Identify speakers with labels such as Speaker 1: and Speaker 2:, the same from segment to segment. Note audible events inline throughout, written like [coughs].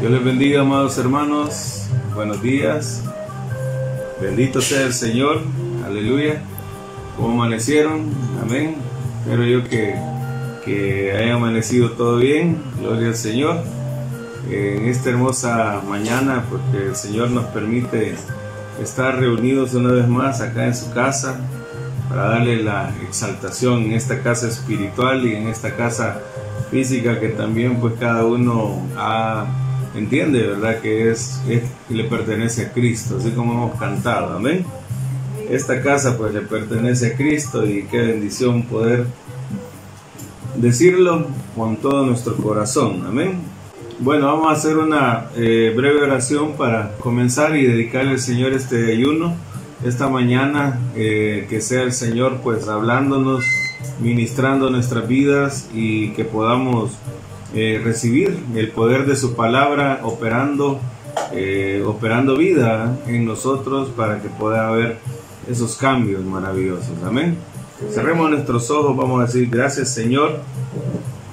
Speaker 1: Dios les bendiga, amados hermanos. Buenos días. Bendito sea el Señor. Aleluya. ¿Cómo amanecieron? Amén. Espero yo que, que haya amanecido todo bien. Gloria al Señor. En esta hermosa mañana, porque el Señor nos permite estar reunidos una vez más acá en su casa para darle la exaltación en esta casa espiritual y en esta casa física que también pues cada uno ha entiende, ¿verdad? Que es, le pertenece a Cristo, así como hemos cantado, amén. Esta casa pues le pertenece a Cristo y qué bendición poder decirlo con todo nuestro corazón, amén. Bueno, vamos a hacer una eh, breve oración para comenzar y dedicarle al Señor este ayuno esta mañana, eh, que sea el Señor pues hablándonos, ministrando nuestras vidas y que podamos eh, recibir el poder de su palabra operando, eh, operando vida en nosotros para que pueda haber esos cambios maravillosos. Amén. Cerremos nuestros ojos, vamos a decir gracias Señor.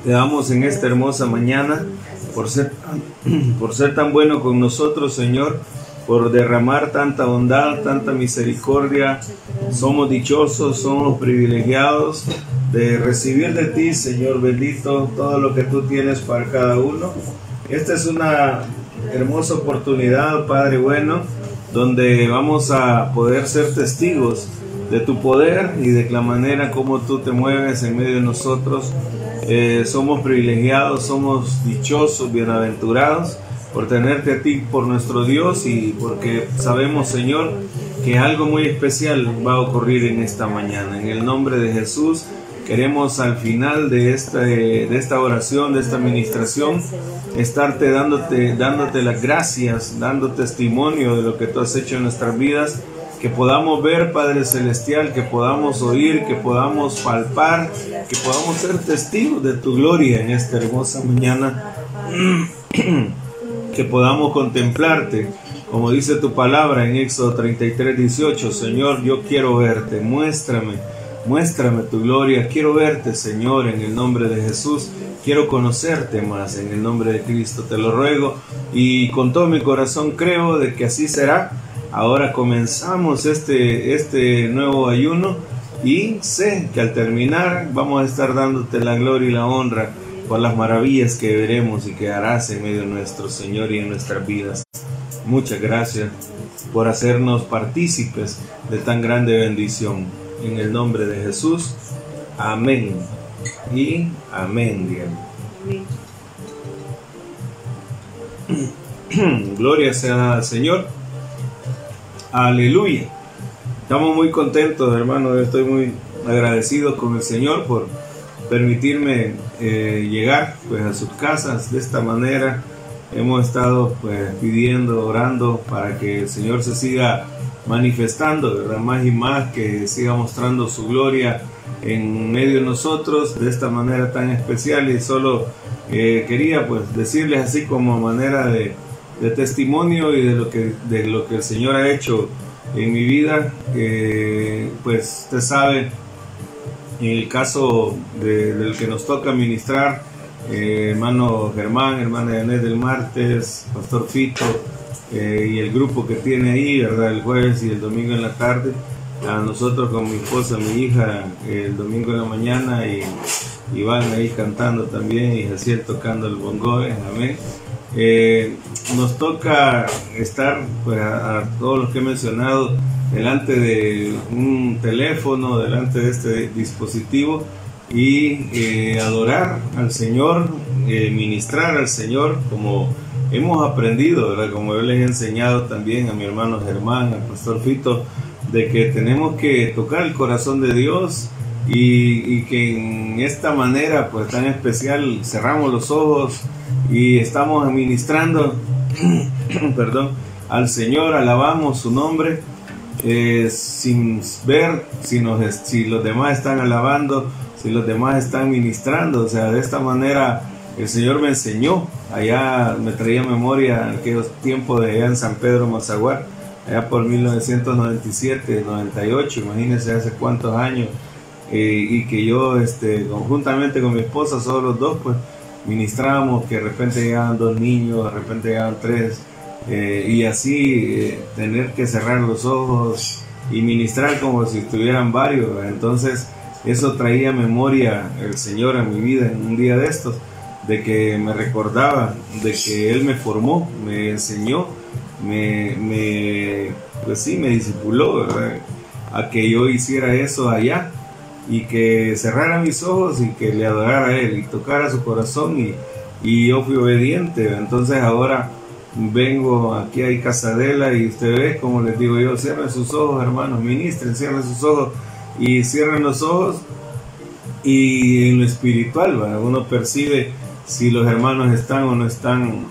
Speaker 1: Te damos en esta hermosa mañana por ser, [clears throat] por ser tan bueno con nosotros, Señor, por derramar tanta bondad, tanta misericordia. Somos dichosos, somos privilegiados de recibir de ti, Señor bendito, todo lo que tú tienes para cada uno. Esta es una hermosa oportunidad, Padre bueno, donde vamos a poder ser testigos de tu poder y de la manera como tú te mueves en medio de nosotros. Eh, somos privilegiados, somos dichosos, bienaventurados por tenerte a ti por nuestro Dios y porque sabemos, Señor, que algo muy especial va a ocurrir en esta mañana. En el nombre de Jesús Queremos al final de esta, de esta oración, de esta administración, estarte dándote, dándote las gracias, dando testimonio de lo que tú has hecho en nuestras vidas, que podamos ver, Padre Celestial, que podamos oír, que podamos palpar, que podamos ser testigos de tu gloria en esta hermosa mañana, [clears throat] que podamos contemplarte. Como dice tu palabra en Éxodo 33, 18, Señor, yo quiero verte, muéstrame Muéstrame tu gloria. Quiero verte, Señor, en el nombre de Jesús. Quiero conocerte más en el nombre de Cristo. Te lo ruego y con todo mi corazón creo de que así será. Ahora comenzamos este, este nuevo ayuno y sé que al terminar vamos a estar dándote la gloria y la honra por las maravillas que veremos y que harás en medio de nuestro Señor y en nuestras vidas. Muchas gracias por hacernos partícipes de tan grande bendición en el nombre de Jesús. Amén. Y amén, [clears throat] Gloria sea al Señor. Aleluya. Estamos muy contentos, hermanos. Estoy muy agradecido con el Señor por permitirme eh, llegar pues, a sus casas de esta manera. Hemos estado pues, pidiendo, orando para que el Señor se siga manifestando. Más y más que siga mostrando su gloria en medio de nosotros de esta manera tan especial y solo eh, quería pues decirles así como manera de, testimonio y de lo que de lo que el Señor ha hecho en mi vida pues usted sabe en el caso del que nos toca ministrar eh, hermano Germán hermana Janet del Martes pastor Fito eh, y el grupo que tiene ahí, ¿verdad? El jueves y el domingo en la tarde. A nosotros con mi esposa, mi hija, el domingo en la mañana y, y van ahí cantando también y así tocando el bongo, amén. Eh, nos toca estar, pues, a, todos los que he mencionado, delante de un teléfono, delante de este dispositivo y eh, adorar al Señor, ministrar al Señor como hemos aprendido, como yo les he enseñado también a mi hermano Germán, al pastor Fito, de que tenemos que tocar el corazón de Dios y, que en esta manera pues tan especial cerramos los ojos y estamos administrando, [clears throat] perdón, al Señor, alabamos su nombre. Eh, sin ver si, si los demás están alabando, si los demás están ministrando, o sea, de esta manera el Señor me enseñó, allá me traía memoria aquellos tiempos de allá en San Pedro Mazaguar, allá por 1997, 98, imagínense hace cuántos años, eh, y que yo este, conjuntamente con mi esposa, solo los dos, pues ministramos que de repente llegaban dos niños, de repente llegaban tres, eh, y así eh, tener que cerrar los ojos y ministrar como si estuvieran varios. Entonces eso traía memoria el Señor a mi vida en un día de estos, de que me recordaba, de que Él me formó, me enseñó, me, me pues sí, me discipuló a que yo hiciera eso allá y que cerrara mis ojos y que le adorara a Él y tocara su corazón y, y yo fui obediente. Entonces ahora vengo aquí a Casadela y usted ve, como les digo yo, cierren sus ojos, hermanos, ministren, cierren sus ojos y cierren los ojos y en lo espiritual, uno percibe si los hermanos están o no están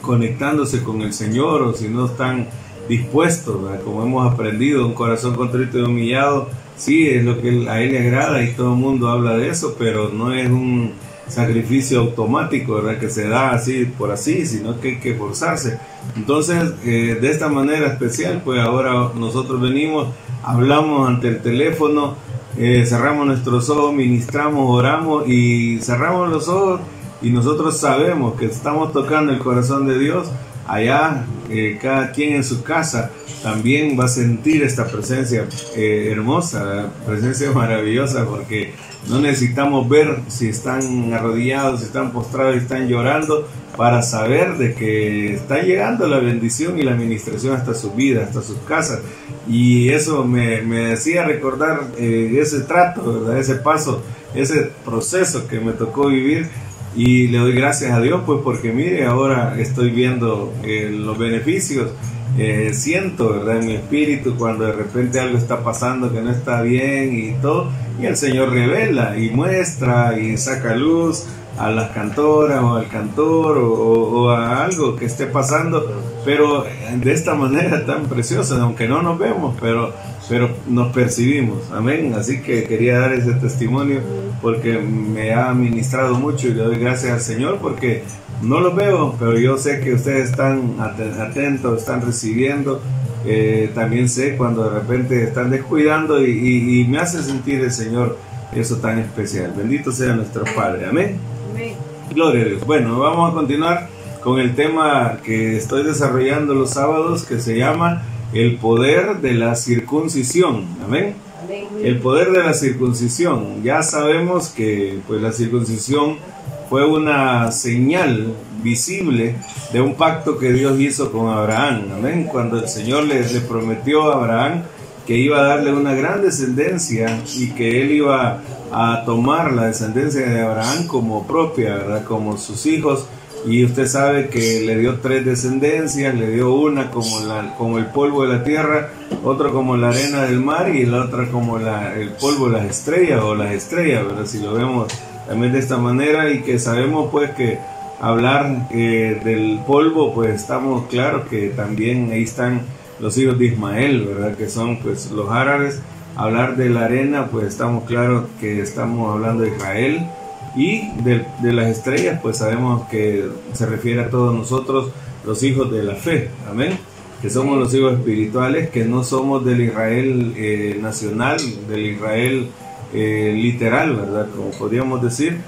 Speaker 1: conectándose con el Señor o si no están dispuestos, como hemos aprendido, un corazón contrito y humillado, sí, es lo que a Él le agrada y todo el mundo habla de eso, pero no es un sacrificio automático, ¿verdad? Que se da así por así, sino que hay que forzarse. Entonces, eh, de esta manera especial, pues ahora nosotros venimos, hablamos ante el teléfono, eh, cerramos nuestros ojos, ministramos, oramos y cerramos los ojos y nosotros sabemos que estamos tocando el corazón de Dios. Allá, eh, cada quien en su casa también va a sentir esta presencia hermosa, presencia maravillosa, porque no necesitamos ver si están arrodillados, si están postrados, si están llorando, para saber de que está llegando la bendición y la administración hasta su vida, hasta sus casas. Y eso me, me decía recordar eh, ese trato, ese paso, ese proceso que me tocó vivir. Y le doy gracias a Dios, pues porque mire, ahora estoy viendo eh, los beneficios eh, siento. En mi espíritu cuando de repente algo está pasando que no está bien y todo, y el Señor revela y muestra y saca luz a las cantoras o al cantor o, a algo que esté pasando, pero de esta manera tan preciosa, aunque no nos vemos, pero, pero nos percibimos, amén. Así que quería dar ese testimonio porque me ha ministrado mucho y le doy gracias al Señor porque no los veo, pero yo sé que ustedes están atentos, están recibiendo. Eh, también sé cuando de repente están descuidando y, me hace sentir el Señor eso tan especial. Bendito sea nuestro Padre. Amén. Gloria a Dios. Bueno, vamos a continuar con el tema que estoy desarrollando los sábados que se llama el poder de la circuncisión. Amén. El poder de la circuncisión. Ya sabemos que pues la circuncisión fue una señal visible de un pacto que Dios hizo con Abraham. Amén. Cuando el Señor le, prometió a Abraham que iba a darle una gran descendencia y que él iba a tomar la descendencia de Abraham como propia, ¿verdad? Como sus hijos. Y usted sabe que le dio tres descendencias, le dio una como, la, como el polvo de la tierra, otra como la arena del mar y la otra como la, el polvo de las estrellas o las estrellas, ¿verdad? Si lo vemos también de esta manera y que sabemos pues que hablar eh, del polvo pues estamos claros que también ahí están los hijos de Ismael, ¿verdad? Que son pues los árabes. Hablar de la arena pues estamos claros que estamos hablando de Israel y de, de, las estrellas pues sabemos que se refiere a todos nosotros los hijos de la fe, amén. Que somos los hijos espirituales, que no somos del Israel eh, nacional, del Israel eh, literal, ¿verdad? Como podríamos decir,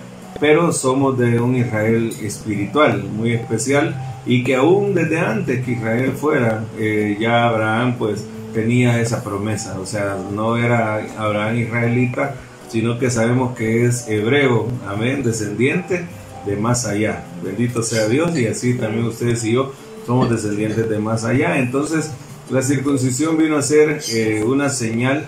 Speaker 1: pero somos de un Israel espiritual muy especial y que aún desde antes que Israel fuera, eh, ya Abraham pues tenía esa promesa, o sea, no era Abraham israelita, sino que sabemos que es hebreo, amén, descendiente de más allá. Bendito sea Dios y así también ustedes y yo somos descendientes de más allá. Entonces, la circuncisión vino a ser eh, una señal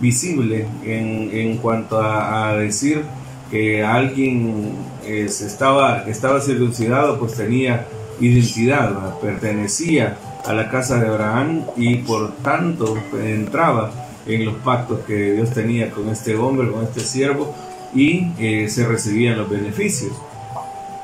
Speaker 1: visible en, en cuanto a, decir que alguien eh, estaba, estaba circuncidado, pues tenía identidad, pertenecía a la casa de Abraham y por tanto entraba en los pactos que Dios tenía con este hombre, con este siervo y eh, se recibían los beneficios.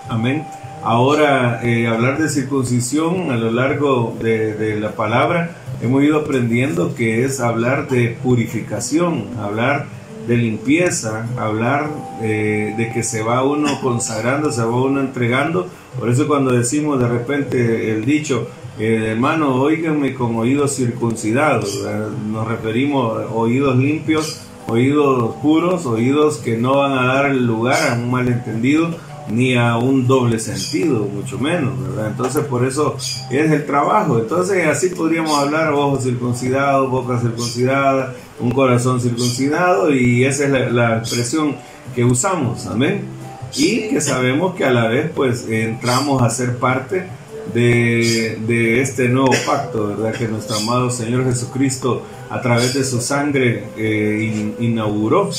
Speaker 1: Amén. Ahora, eh, hablar de circuncisión a lo largo de, de la palabra hemos ido aprendiendo que es hablar de purificación, hablar de limpieza, hablar eh, de que se va uno consagrando, se va uno entregando. Por eso cuando decimos de repente el dicho, eh, hermano, oíganme con oídos circuncidados, nos referimos a oídos limpios, oídos puros, oídos que no van a dar lugar a un malentendido, ni a un doble sentido, mucho menos, ¿verdad? Entonces por eso es el trabajo. Entonces así podríamos hablar ojos circuncidados, boca circuncidada, un corazón circuncidado y esa es la, la expresión que usamos, amén. Y que sabemos que a la vez pues entramos a ser parte de, este nuevo pacto, ¿verdad? Que nuestro amado Señor Jesucristo a través de su sangre eh, inauguró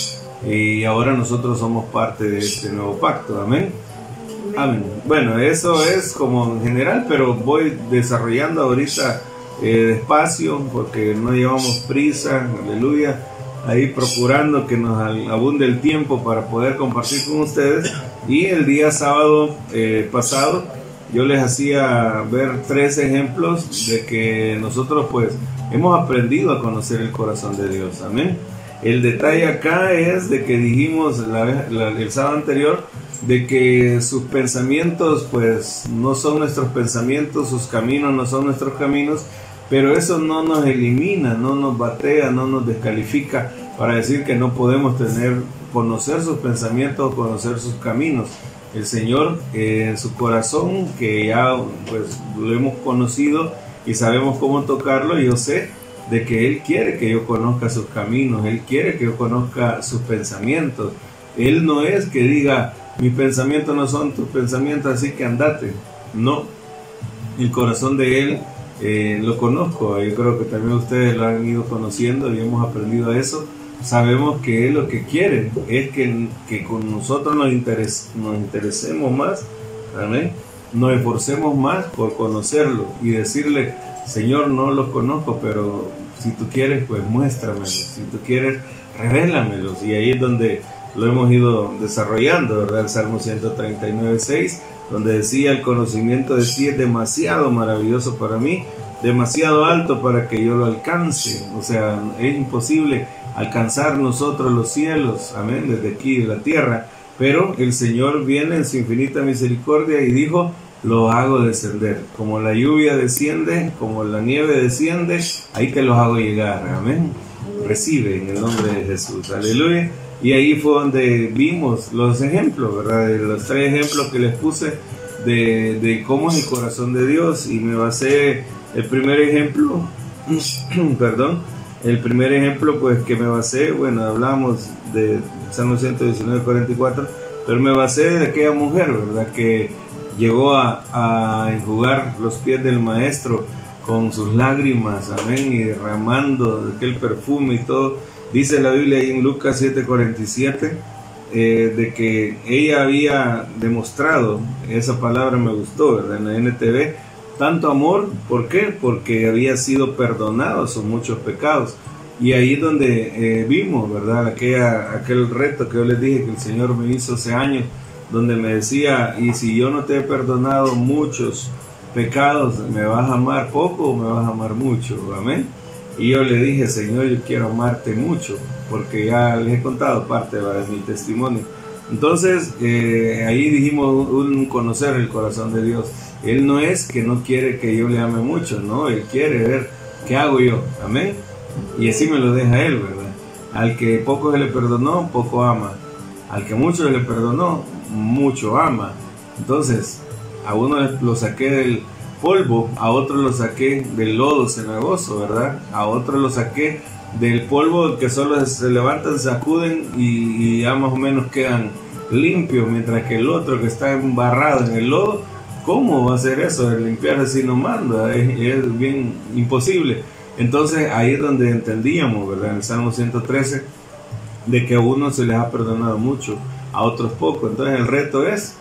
Speaker 1: y ahora nosotros somos parte de este nuevo pacto, amén. Amén. Bueno, eso es como en general, pero voy desarrollando ahorita eh, despacio porque no llevamos prisa, aleluya, ahí procurando que nos abunde el tiempo para poder compartir con ustedes. Y el día sábado eh, pasado yo les hacía ver tres ejemplos de que nosotros pues hemos aprendido a conocer el corazón de Dios. Amén. El detalle acá es de que dijimos el sábado anterior de que sus pensamientos pues no son nuestros pensamientos, sus caminos no son nuestros caminos, pero eso no nos elimina, no nos batea, no nos descalifica para decir que no podemos tener, conocer sus pensamientos, conocer sus caminos el Señor en su corazón, que ya pues lo hemos conocido y sabemos cómo tocarlo, yo sé de que Él quiere que yo conozca sus caminos, Él quiere que yo conozca sus pensamientos. Él no es que diga, mis pensamientos no son tus pensamientos, así que andate. No, el corazón de Él eh, lo conozco, yo creo que también ustedes lo han ido conociendo y hemos aprendido eso sabemos que Él lo que quiere es que, que con nosotros nos, nos interesemos más, amén, nos esforcemos más por conocerlo y decirle, Señor, no los conozco, pero si tú quieres, pues muéstramelos, si tú quieres, revélamelos. Y ahí es donde lo hemos ido desarrollando, ¿verdad? El Salmo 139, 6, donde decía, el conocimiento de ti es demasiado maravilloso para mí, demasiado alto para que yo lo alcance. O sea, es imposible alcanzar nosotros los cielos, amén, desde aquí la tierra. Pero el Señor viene en su infinita misericordia y dijo, lo hago descender. Como la lluvia desciende, como la nieve desciende, ahí te los hago llegar, amén. Recibe en el nombre de Jesús, aleluya. Y ahí fue donde vimos los ejemplos, ¿verdad? Los tres ejemplos que les puse de, de cómo es el corazón de Dios. Y me basé, el primer ejemplo, [clears throat] perdón, el primer ejemplo pues que me basé, bueno, hablamos de Salmo 119, 44, pero me basé de aquella mujer, ¿verdad? Que llegó a, a enjugar los pies del maestro con sus lágrimas, amén, y derramando aquel perfume y todo. Dice la Biblia ahí en Lucas 7:47 eh, de que ella había demostrado, esa palabra me gustó, ¿verdad? En la NTV, tanto amor, ¿por qué? Porque había sido perdonado sus muchos pecados. Y ahí es donde eh, vimos, ¿verdad? Aquella, aquel reto que yo les dije que el Señor me hizo hace años, donde me decía, y si yo no te he perdonado muchos pecados, ¿me vas a amar poco o me vas a amar mucho? Amén. Y yo le dije, Señor, yo quiero amarte mucho, porque ya les he contado parte de mi testimonio. Entonces, eh, ahí dijimos un conocer el corazón de Dios. Él no es que no quiere que yo le ame mucho, no, Él quiere ver qué hago yo, amén. Y así me lo deja Él, ¿verdad? Al que poco le perdonó, poco ama. Al que mucho le perdonó, mucho ama. Entonces, a uno lo saqué del polvo, a otro lo saqué del lodo cenagoso, ¿verdad? A otro lo saqué del polvo que solo se levantan, sacuden y, y ya más o menos quedan limpios, mientras que el otro que está embarrado en el lodo, ¿Cómo va a ser eso? El limpiar así no manda, es, bien imposible. Entonces ahí es donde entendíamos, ¿verdad? En el Salmo 113, de que a unos se les ha perdonado mucho, a otros poco. Entonces el reto es,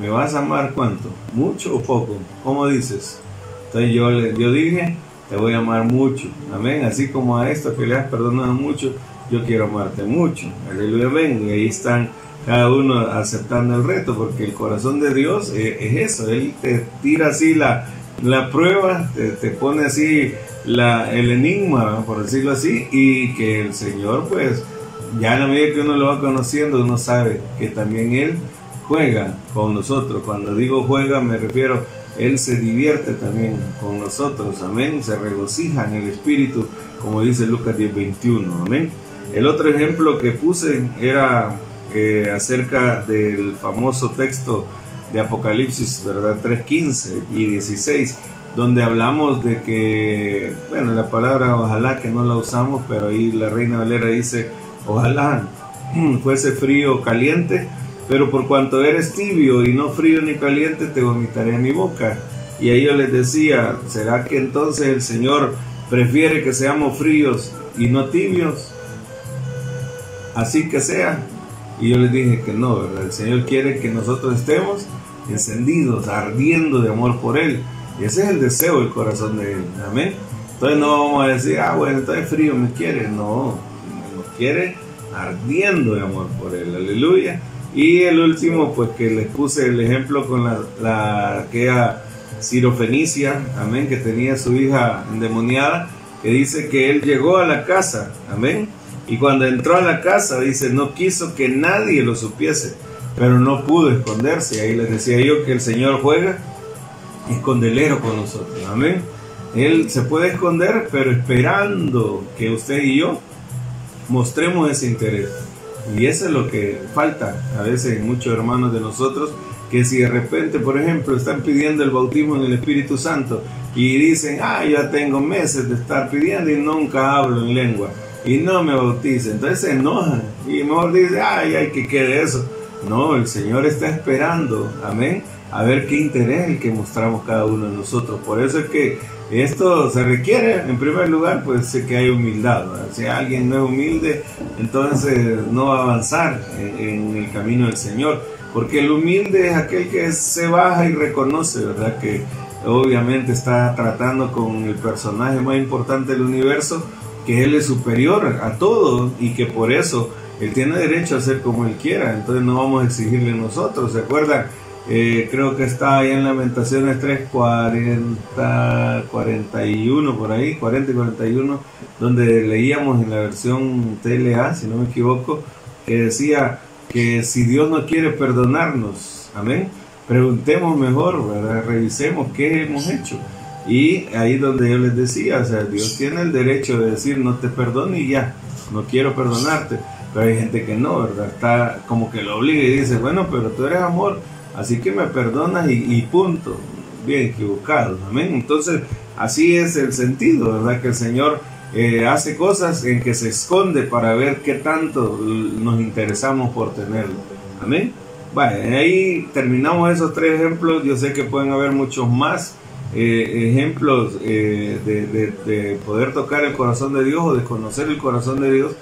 Speaker 1: ¿me vas a amar cuánto? ¿Mucho o poco? ¿Cómo dices? Entonces yo, yo dije, te voy a amar mucho. Amén. Así como a esto que le has perdonado mucho, yo quiero amarte mucho. Aleluya, amén. Y ahí están cada uno aceptando el reto, porque el corazón de Dios es, eso, Él te tira así la, la prueba, te, pone así la, el enigma, por decirlo así, y que el Señor pues ya en la medida que uno lo va conociendo, uno sabe que también Él juega con nosotros. Cuando digo juega me refiero, Él se divierte también con nosotros, amén, se regocija en el Espíritu, como dice Lucas 10, 21, amén. El otro ejemplo que puse era acerca del famoso texto de Apocalipsis, ¿verdad? 3.15 y 16, donde hablamos de que, bueno, la palabra ojalá que no la usamos, pero ahí la Reina Valera dice, ojalá [clears throat] fuese frío o caliente, pero por cuanto eres tibio y no frío ni caliente, te vomitaré en mi boca. Y ahí yo les decía, ¿será que entonces el Señor prefiere que seamos fríos y no tibios? Así que sea. Y yo les dije que no. El Señor quiere que nosotros estemos encendidos, ardiendo de amor por Él. Y ese es el deseo del corazón de Él. Amén. Entonces no vamos a decir, ah, bueno, está frío, me quiere. No, nos quiere ardiendo de amor por Él. Aleluya. Y el último, pues que les puse el ejemplo con la, la aquella Fenicia, amén, que tenía su hija endemoniada, que dice que él llegó a la casa, amén, y cuando entró a la casa, dice, no quiso que nadie lo supiese, pero no pudo esconderse. Ahí les decía yo que el Señor juega escondelero con nosotros, amén. Él se puede esconder, pero esperando que usted y yo mostremos ese interés. Y eso es lo que falta a veces en muchos hermanos de nosotros, que si de repente, por ejemplo, están pidiendo el bautismo en el Espíritu Santo y dicen, ah, ya tengo meses de estar pidiendo y nunca hablo en lengua y no me bautiza, entonces se enojan y mejor dice, ay, hay que quede eso. No, el Señor está esperando, amén, a ver qué interés el que mostramos cada uno de nosotros. Por eso es que esto se requiere, en primer lugar, pues que hay humildad. Si alguien no es humilde, entonces no va a avanzar en, el camino del Señor. Porque el humilde es aquel que se baja y reconoce, ¿verdad? Que obviamente está tratando con el personaje más importante del universo, que Él es superior a todo y que por eso Él tiene derecho a hacer como Él quiera. Entonces no vamos a exigirle nosotros. ¿Se acuerdan? Eh, creo que está ahí en Lamentaciones 3, 40, 41 por ahí, 40 y 41, donde leíamos en la versión TLA, si no me equivoco, que decía que si Dios no quiere perdonarnos, amén, preguntemos mejor, revisemos qué hemos hecho. Y ahí donde yo les decía, o sea, Dios tiene el derecho de decir no te perdono y ya, no quiero perdonarte. Pero hay gente que no, ¿verdad? Está como que lo obliga y dice, bueno, pero tú eres amor, Así que me perdonas y, punto. Bien equivocado, amén. Entonces, así es el sentido, ¿verdad? Que el Señor eh, hace cosas en que se esconde para ver qué tanto nos interesamos por tenerlo. Amén. Vale, ahí terminamos esos tres ejemplos. Yo sé que pueden haber muchos más eh, ejemplos eh, de, poder tocar el corazón de Dios o de conocer el corazón de Dios,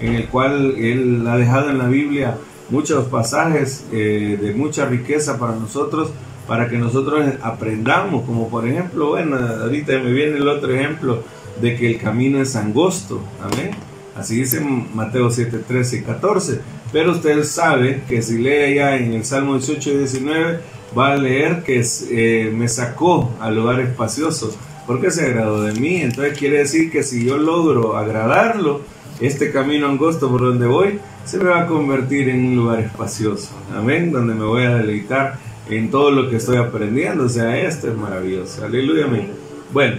Speaker 1: en el cual Él ha dejado en la Biblia muchos pasajes eh, de mucha riqueza para nosotros, para que nosotros aprendamos, como por ejemplo, bueno, ahorita me viene el otro ejemplo de que el camino es angosto, amén. Así dice Mateo 7, 13 y 14. Pero usted sabe que si lee ya en el Salmo 18 y 19, va a leer que eh, me sacó al lugar espacioso, porque se agradó de mí. Entonces quiere decir que si yo logro agradarlo, este camino angosto por donde voy, se me va a convertir en un lugar espacioso. Amén, donde me voy a deleitar en todo lo que estoy aprendiendo. O sea, esto es maravilloso. Aleluya, amén. Bueno,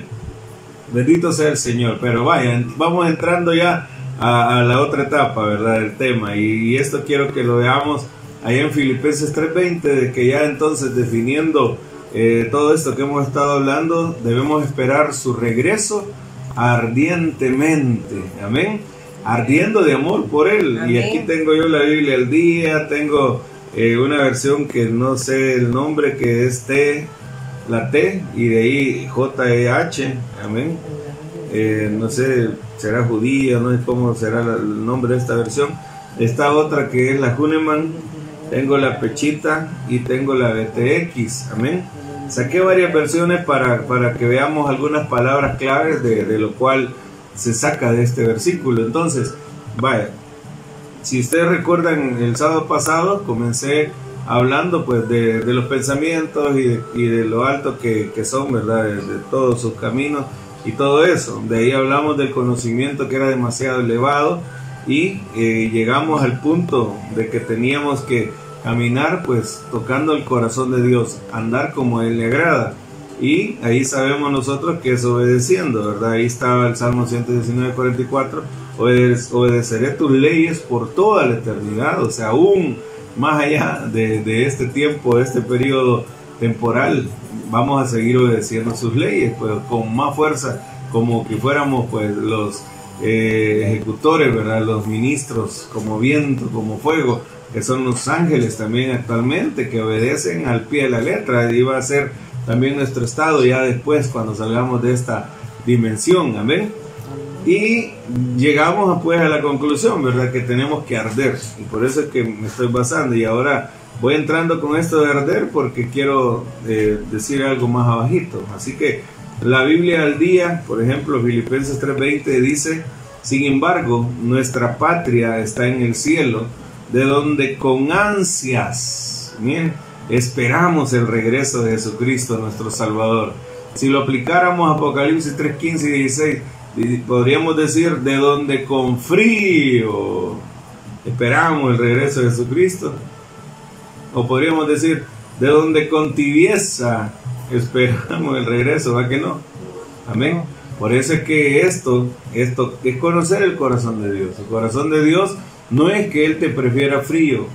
Speaker 1: bendito sea el Señor. Pero vayan, vamos entrando ya a, la otra etapa, ¿verdad? Del tema. Y, esto quiero que lo veamos ahí en Filipenses 3:20, de que ya entonces definiendo eh, todo esto que hemos estado hablando, debemos esperar su regreso ardientemente. Amén ardiendo de amor por Él. Y aquí tengo yo la Biblia al día, tengo eh, una versión que no sé el nombre, que es T, la T, y de ahí J-E-H, amén. Eh, no sé, será judía, no sé cómo será el nombre de esta versión. Esta otra que es la Huneman, tengo la Pechita y tengo la BTX, amén. Saqué varias versiones para, para que veamos algunas palabras claves de, lo cual se saca de este versículo. Entonces, vaya, si ustedes recuerdan el sábado pasado, comencé hablando pues de, los pensamientos y de, lo alto que, son, ¿verdad? De, todos sus caminos y todo eso. De ahí hablamos del conocimiento que era demasiado elevado y eh, llegamos al punto de que teníamos que caminar pues tocando el corazón de Dios, andar como a Él le agrada. Y ahí sabemos nosotros que es obedeciendo, ¿verdad? Ahí estaba el Salmo 119, 44. obedeceré tus leyes por toda la eternidad, o sea, aún más allá de, este tiempo, de este periodo temporal, vamos a seguir obedeciendo sus leyes, pues con más fuerza, como que fuéramos pues los eh, ejecutores, ¿verdad? Los ministros, como viento, como fuego, que son los ángeles también actualmente, que obedecen al pie de la letra, y va a ser también nuestro estado ya después cuando salgamos de esta dimensión, amén. Y llegamos pues a la conclusión, ¿verdad? Que tenemos que arder, y por eso es que me estoy basando, y ahora voy entrando con esto de arder porque quiero eh, decir algo más abajito. Así que la Biblia al día, por ejemplo, Filipenses 3:20 dice, sin embargo, nuestra patria está en el cielo, de donde con ansias, bien, esperamos el regreso de Jesucristo, nuestro Salvador. Si lo aplicáramos a Apocalipsis 3:15 y 16, podríamos decir, de donde con frío esperamos el regreso de Jesucristo. O podríamos decir, de donde con tibieza [laughs] esperamos el regreso, ¿va que no? Amén. Por eso es que esto, esto es conocer el corazón de Dios. El corazón de Dios no es que Él te prefiera frío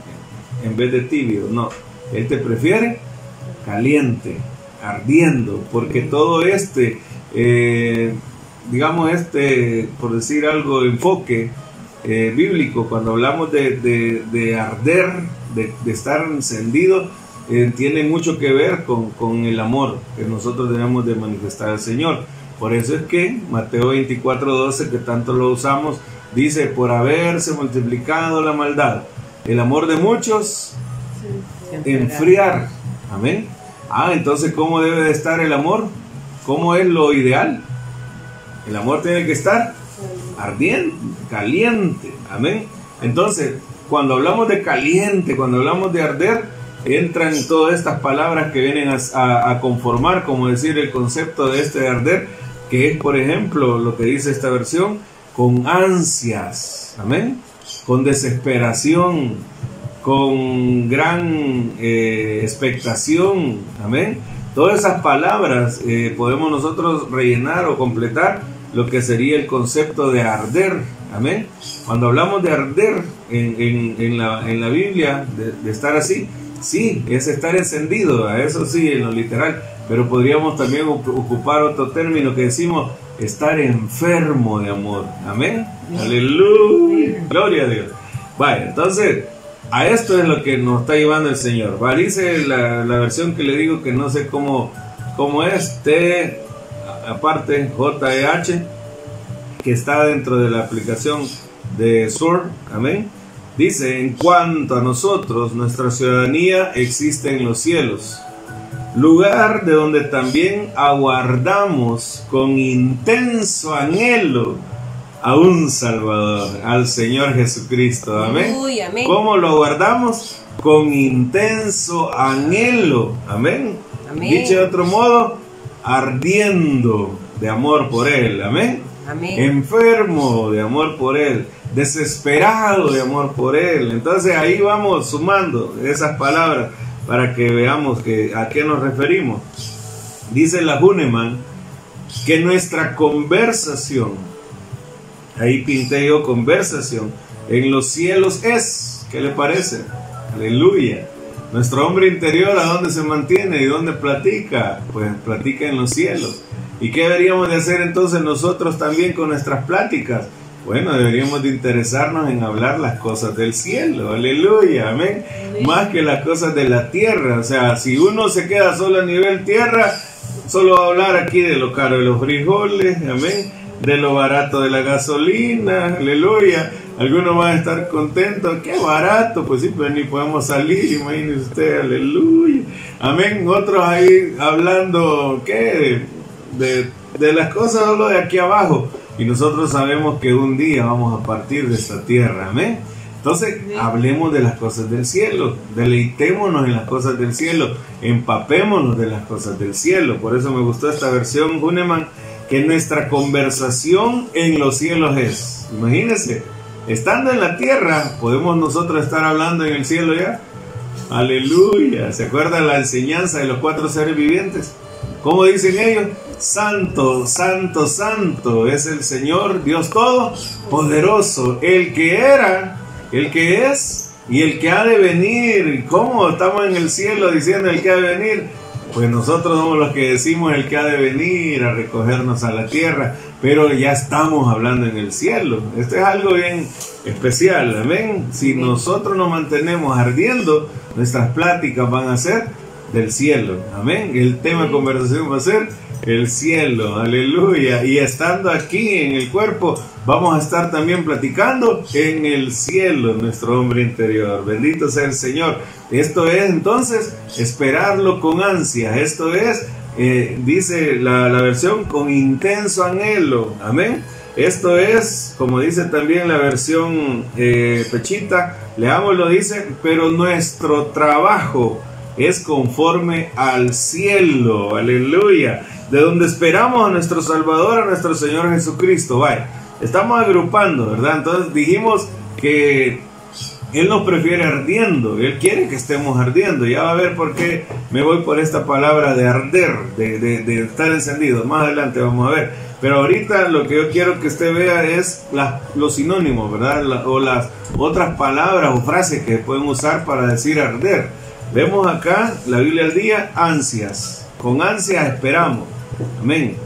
Speaker 1: en vez de tibio, no. Él te prefiere caliente, ardiendo, porque todo este, eh, digamos este, por decir algo, enfoque eh, bíblico, cuando hablamos de, arder, de, de estar encendido, eh, tiene mucho que ver con, el amor que nosotros debemos de manifestar al Señor. Por eso es que Mateo 24, 12, que tanto lo usamos, dice, por haberse multiplicado la maldad, el amor de muchos, enfriar. Amén. Ah, entonces, ¿cómo debe de estar el amor? ¿Cómo es lo ideal? El amor tiene que estar ardiente, caliente. Amén. Entonces, cuando hablamos de caliente, cuando hablamos de arder, entran todas estas palabras que vienen a, conformar, como decir, el concepto de este de arder, que es, por ejemplo, lo que dice esta versión, con ansias, amén, con desesperación, con gran eh, expectación, amén. Todas esas palabras eh, podemos nosotros rellenar o completar lo que sería el concepto de arder, amén. Cuando hablamos de arder en la, Biblia, de estar así, Sí, es estar encendido, a eso sí, en lo literal, pero podríamos también ocupar otro término que decimos estar enfermo de amor. Amén. Aleluya. Gloria a Dios. Vale, entonces, a esto es lo que nos está llevando el Señor. Vale, dice la, versión que le digo que no sé cómo, cómo es, T, aparte JEH, que está dentro de la aplicación de Sur. Amén Dice, en cuanto a nosotros, nuestra ciudadanía existe en los cielos, lugar de donde también aguardamos con intenso anhelo a un Salvador, al Señor Jesucristo. Amén. ¿Cómo lo aguardamos? Con intenso anhelo. Amén. Amén. Dicho de otro modo, ardiendo de amor por Él. Amén. Enfermo de amor por Él desesperado de amor por Él. Entonces ahí vamos sumando esas palabras para que veamos que, a qué nos referimos. Dice la Huneman que nuestra conversación, ahí pinté yo conversación, en los cielos es, ¿qué le parece? Aleluya. Nuestro hombre interior, ¿a dónde se mantiene y dónde platica? Pues platica en los cielos. ¿Y qué deberíamos de hacer entonces nosotros también con nuestras pláticas? Bueno, deberíamos de interesarnos en hablar las cosas del cielo, aleluya, amén. Más que las cosas de la tierra. O sea, si uno se queda solo a nivel tierra, solo va a hablar aquí de lo caro de los frijoles, amén. De lo barato de la gasolina, aleluya. Algunos van a estar contentos, qué barato, pues sí, pero ni podemos salir, imagínese usted, aleluya. Amén. Otros ahí hablando, ¿qué? De, de las cosas solo de aquí abajo y nosotros sabemos que un día vamos a partir de esta tierra, amén. Entonces, hablemos de las cosas del cielo, deleitémonos en las cosas del cielo, empapémonos de las cosas del cielo. Por eso me gustó esta versión, Huneman, que nuestra conversación en los cielos es. Imagínense, estando en la tierra, podemos nosotros estar hablando en el cielo ya. Aleluya. ¿Se acuerda la enseñanza de los cuatro seres vivientes? ¿Cómo dicen ellos? Santo, santo, santo es el Señor Dios Todopoderoso, el que era, el que es y el que ha de venir. ¿Cómo estamos en el cielo diciendo el que ha de venir? Pues nosotros somos los que decimos el que ha de venir a recogernos a la tierra, pero ya estamos hablando en el cielo. Esto es algo bien especial, amén. Si nosotros nos mantenemos ardiendo, nuestras pláticas van a ser del cielo. Amén. El tema de conversación va a ser el cielo. Aleluya. Y estando aquí en el cuerpo, vamos a estar también platicando en el cielo, nuestro hombre interior. Bendito sea el Señor. Esto es entonces esperarlo con ansia. Esto es, eh, dice la, versión, con intenso anhelo. Amén. Esto es, como dice también la versión eh, leamos lo dice, pero nuestro trabajo es conforme al cielo, aleluya, de donde esperamos a nuestro Salvador, a nuestro Señor Jesucristo. Vaya, estamos agrupando, ¿verdad? Entonces dijimos que Él nos prefiere ardiendo, Él quiere que estemos ardiendo. Ya va a ver por qué me voy por esta palabra de arder, de, estar encendido. Más adelante vamos a ver. Pero ahorita lo que yo quiero que usted vea es los sinónimos, ¿verdad? o las otras palabras o frases que pueden usar para decir arder. Vemos acá la Biblia al día, ansias. Con ansias esperamos. Amén.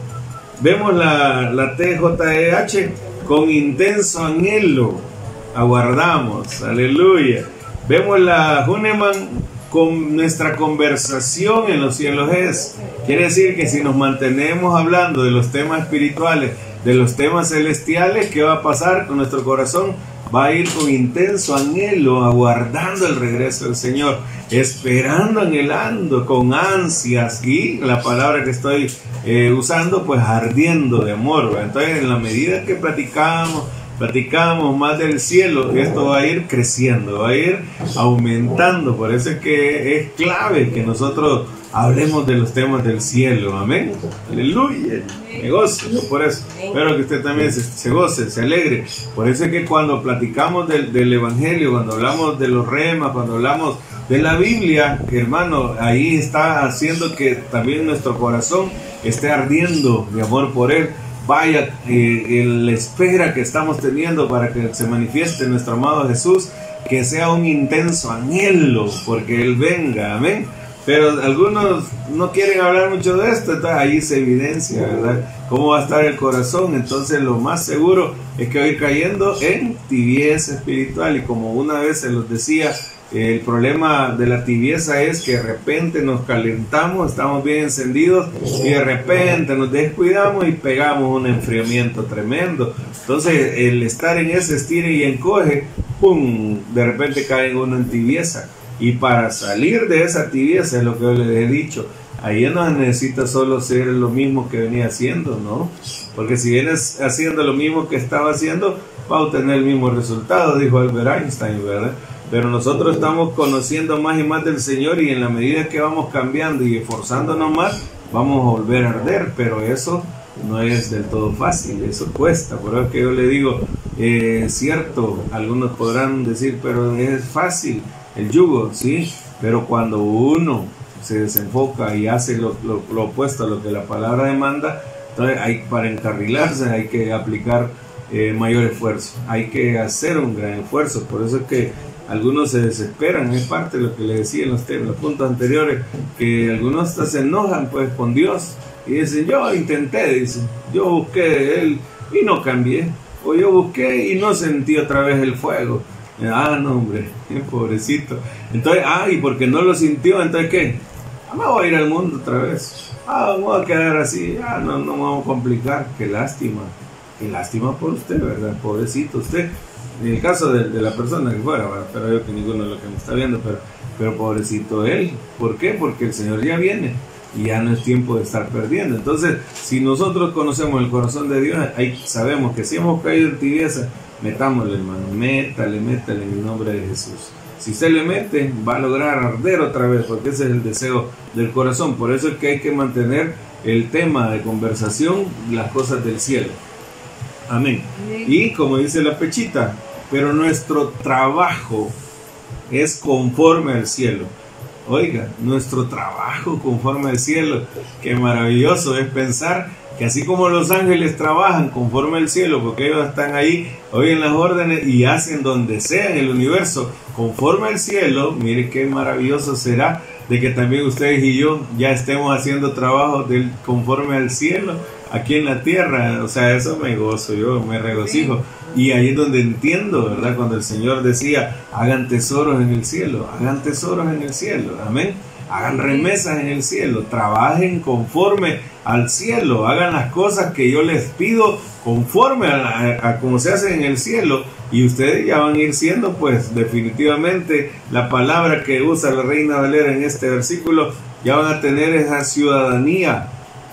Speaker 1: Vemos la, la TJEH, con intenso anhelo aguardamos. Aleluya. Vemos la Huneman con nuestra conversación en los cielos es. Quiere decir que si nos mantenemos hablando de los temas espirituales, de los temas celestiales, ¿qué va a pasar con nuestro corazón? va a ir con intenso anhelo, aguardando el regreso del Señor, esperando, anhelando, con ansias y la palabra que estoy eh, usando, pues ardiendo de amor. Entonces, en la medida que platicamos, platicamos más del cielo, esto va a ir creciendo, va a ir aumentando. Por eso es que es clave que nosotros hablemos de los temas del cielo. Amén. Aleluya. Me gozo por eso. Espero que usted también se, goce, se alegre. Por eso es que cuando platicamos del, del, Evangelio, cuando hablamos de los remas, cuando hablamos de la Biblia, hermano, ahí está haciendo que también nuestro corazón esté ardiendo de amor por Él. Vaya, eh, la espera que estamos teniendo para que se manifieste nuestro amado Jesús, que sea un intenso anhelo porque Él venga. Amén pero algunos no quieren hablar mucho de esto, entonces ahí se evidencia, ¿verdad? Cómo va a estar el corazón. Entonces lo más seguro es que va a ir cayendo en tibieza espiritual. Y como una vez se los decía, el problema de la tibieza es que de repente nos calentamos, estamos bien encendidos y de repente nos descuidamos y pegamos un enfriamiento tremendo. Entonces el estar en ese estire y encoge, ¡pum! De repente cae uno en tibieza. Y para salir de esa tibieza es lo que yo les he dicho. Ahí no necesita solo ser lo mismo que venía haciendo, ¿no? Porque si vienes haciendo lo mismo que estaba haciendo, va a obtener el mismo resultado, dijo Albert Einstein, ¿verdad? Pero nosotros estamos conociendo más y más del Señor y en la medida que vamos cambiando y esforzándonos más, vamos a volver a arder, pero eso no es del todo fácil, eso cuesta. Por eso que yo le digo, eh, cierto, algunos podrán decir, pero es fácil el yugo, ¿sí? Pero cuando uno se desenfoca y hace lo, opuesto a lo que la palabra demanda, entonces hay, para encarrilarse hay que aplicar eh, mayor esfuerzo, hay que hacer un gran esfuerzo, por eso es que algunos se desesperan, es parte de lo que le decía en los, en los puntos anteriores, que algunos hasta se enojan pues con Dios y dicen, yo intenté, dicen, yo busqué de Él y no cambié, o yo busqué y no sentí otra vez el fuego. Ah, no, hombre, [laughs] pobrecito. Entonces, ah, y porque no lo sintió, entonces, ¿qué? Ah, me voy a ir al mundo otra vez. Ah, vamos a quedar así. Ah, no, no vamos a complicar. Qué lástima. Qué lástima por usted, ¿verdad? Pobrecito usted. En el caso de, la persona que fuera, pero yo que ninguno de los que me está viendo, pero, pero pobrecito él. ¿Por qué? Porque el Señor ya viene y ya no es tiempo de estar perdiendo. Entonces, si nosotros conocemos el corazón de Dios, ahí sabemos que si hemos caído en tibieza, metámosle, hermano, métale, métale en el nombre de Jesús. Si se le mete, va a lograr arder otra vez, porque ese es el deseo del corazón. Por eso es que hay que mantener el tema de conversación, las cosas del cielo. Amén. Y como dice la pechita, pero nuestro trabajo es conforme al cielo. Oiga, nuestro trabajo conforme al cielo, qué maravilloso es pensar que así como los ángeles trabajan conforme al cielo, porque ellos están ahí, oyen las órdenes y hacen donde sea en el universo, conforme al cielo, mire qué maravilloso será de que también ustedes y yo ya estemos haciendo trabajo del, conforme al cielo aquí en la tierra. O sea, eso me gozo, yo me regocijo. Y ahí es donde entiendo, ¿verdad? Cuando el Señor decía, hagan tesoros en el cielo, hagan tesoros en el cielo, amén. Hagan remesas en el cielo, trabajen conforme al cielo, hagan las cosas que yo les pido conforme a, como se hace en el cielo y ustedes ya van a ir siendo pues definitivamente la palabra que usa la reina Valera en este versículo, ya van a tener esa ciudadanía,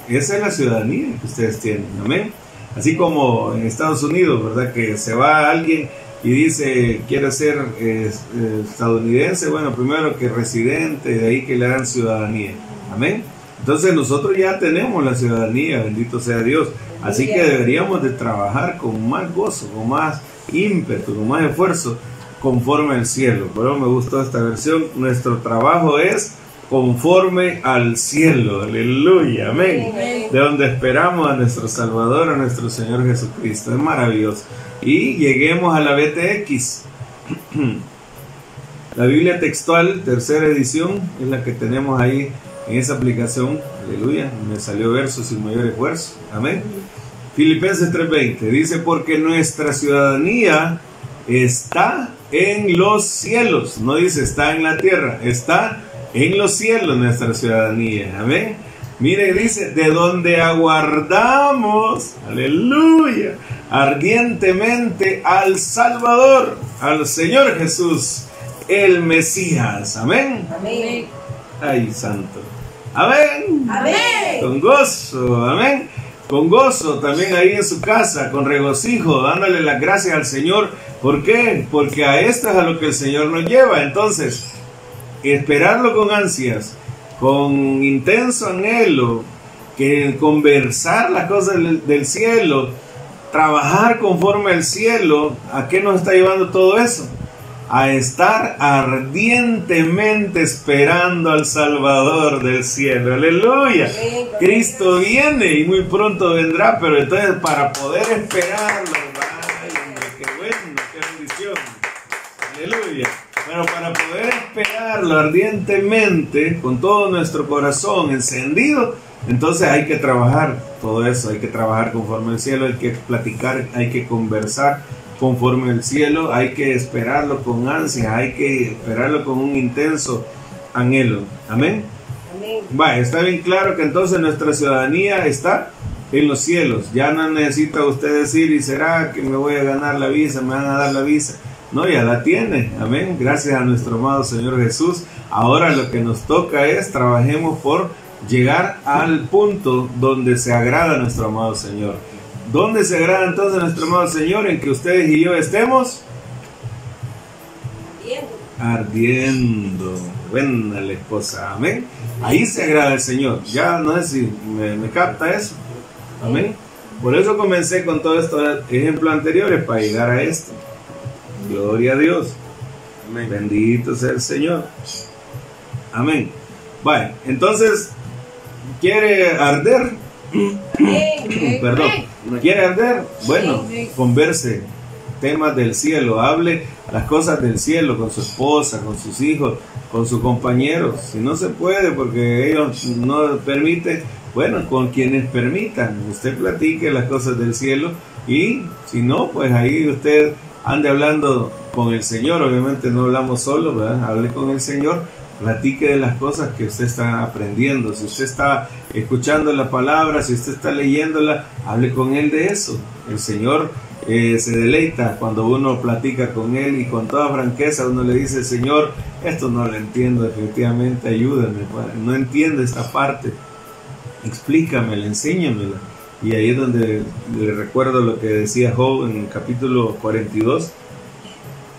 Speaker 1: esa es la ciudadanía que ustedes tienen, amén. Así como en Estados Unidos, ¿verdad? Que se va alguien y dice quiere ser eh, eh, estadounidense, bueno, primero que residente, de ahí que le dan ciudadanía. Amén. Entonces nosotros ya tenemos la ciudadanía, bendito sea Dios. Así que deberíamos de trabajar con más gozo, con más ímpetu, con más esfuerzo, conforme al cielo. Pero me gustó esta versión. Nuestro trabajo es conforme al cielo. Aleluya, amén. De donde esperamos a nuestro Salvador, a nuestro Señor Jesucristo. Es maravilloso y lleguemos a la BTX. [clears throat] La Biblia textual, tercera edición, es la que tenemos ahí en esa aplicación. Aleluya, me salió verso sin mayor esfuerzo. Amén. Filipenses 3:20 dice, porque nuestra ciudadanía está en los cielos. No dice está en la tierra, está en los cielos nuestra ciudadanía. Amén. Mire, dice, de donde aguardamos, aleluya, ardientemente al Salvador, al Señor Jesús, el Mesías. Amén. Amén. Ay, santo. Amén. Amén. Con gozo, amén. Con gozo también ahí en su casa, con regocijo, dándole las gracias al Señor. ¿Por qué? Porque a esto es a lo que el Señor nos lleva. Entonces, esperarlo con ansias con intenso anhelo, que conversar las cosas del, cielo, trabajar conforme al cielo, ¿a qué nos está llevando todo eso? A estar ardientemente esperando al Salvador del cielo. Aleluya. Cristo viene y muy pronto vendrá, pero entonces para poder esperarlo, qué bueno, qué bendición. Aleluya. Pero para poder esperarlo ardientemente, con todo nuestro corazón encendido, entonces hay que trabajar todo eso, hay que trabajar conforme al cielo, hay que platicar, hay que conversar conforme al cielo, hay que esperarlo con ansia, hay que esperarlo con un intenso anhelo. Amén. Amén. Va, está bien claro que entonces nuestra ciudadanía está en los cielos. Ya no necesita usted decir, ¿y será que me voy a ganar la visa? ¿Me van a dar la visa? No, ya la tiene. Amén. Gracias a nuestro amado Señor Jesús. Ahora lo que nos toca es trabajemos por llegar al punto donde se agrada nuestro amado Señor. ¿Dónde se agrada entonces nuestro amado Señor? En que ustedes y yo estemos ardiendo. Buena la esposa. Amén. Ahí se agrada el Señor. Ya no sé si me, me capta eso. Amén. Por eso comencé con todos estos ejemplos anteriores para llegar a esto. Gloria a Dios. Bendito sea el Señor. Amén. Bueno, entonces, ¿quiere arder? Perdón, ¿quiere arder? Bueno, converse temas del cielo, hable las cosas del cielo con su esposa, con sus hijos, con sus compañeros. Si no se puede porque ellos no permiten, bueno, con quienes permitan, usted platique las cosas del cielo y si no, pues ahí usted ande hablando con el Señor, obviamente no hablamos solo, ¿verdad? Hable con el Señor, platique de las cosas que usted está aprendiendo, si usted está escuchando la palabra, si usted está leyéndola, hable con Él de eso. El Señor eh, se deleita cuando uno platica con Él y con toda franqueza uno le dice, Señor, esto no lo entiendo, definitivamente ayúdame, no entiendo esta parte, explícamela, enséñamela y ahí es donde le recuerdo lo que decía Job en el capítulo 42.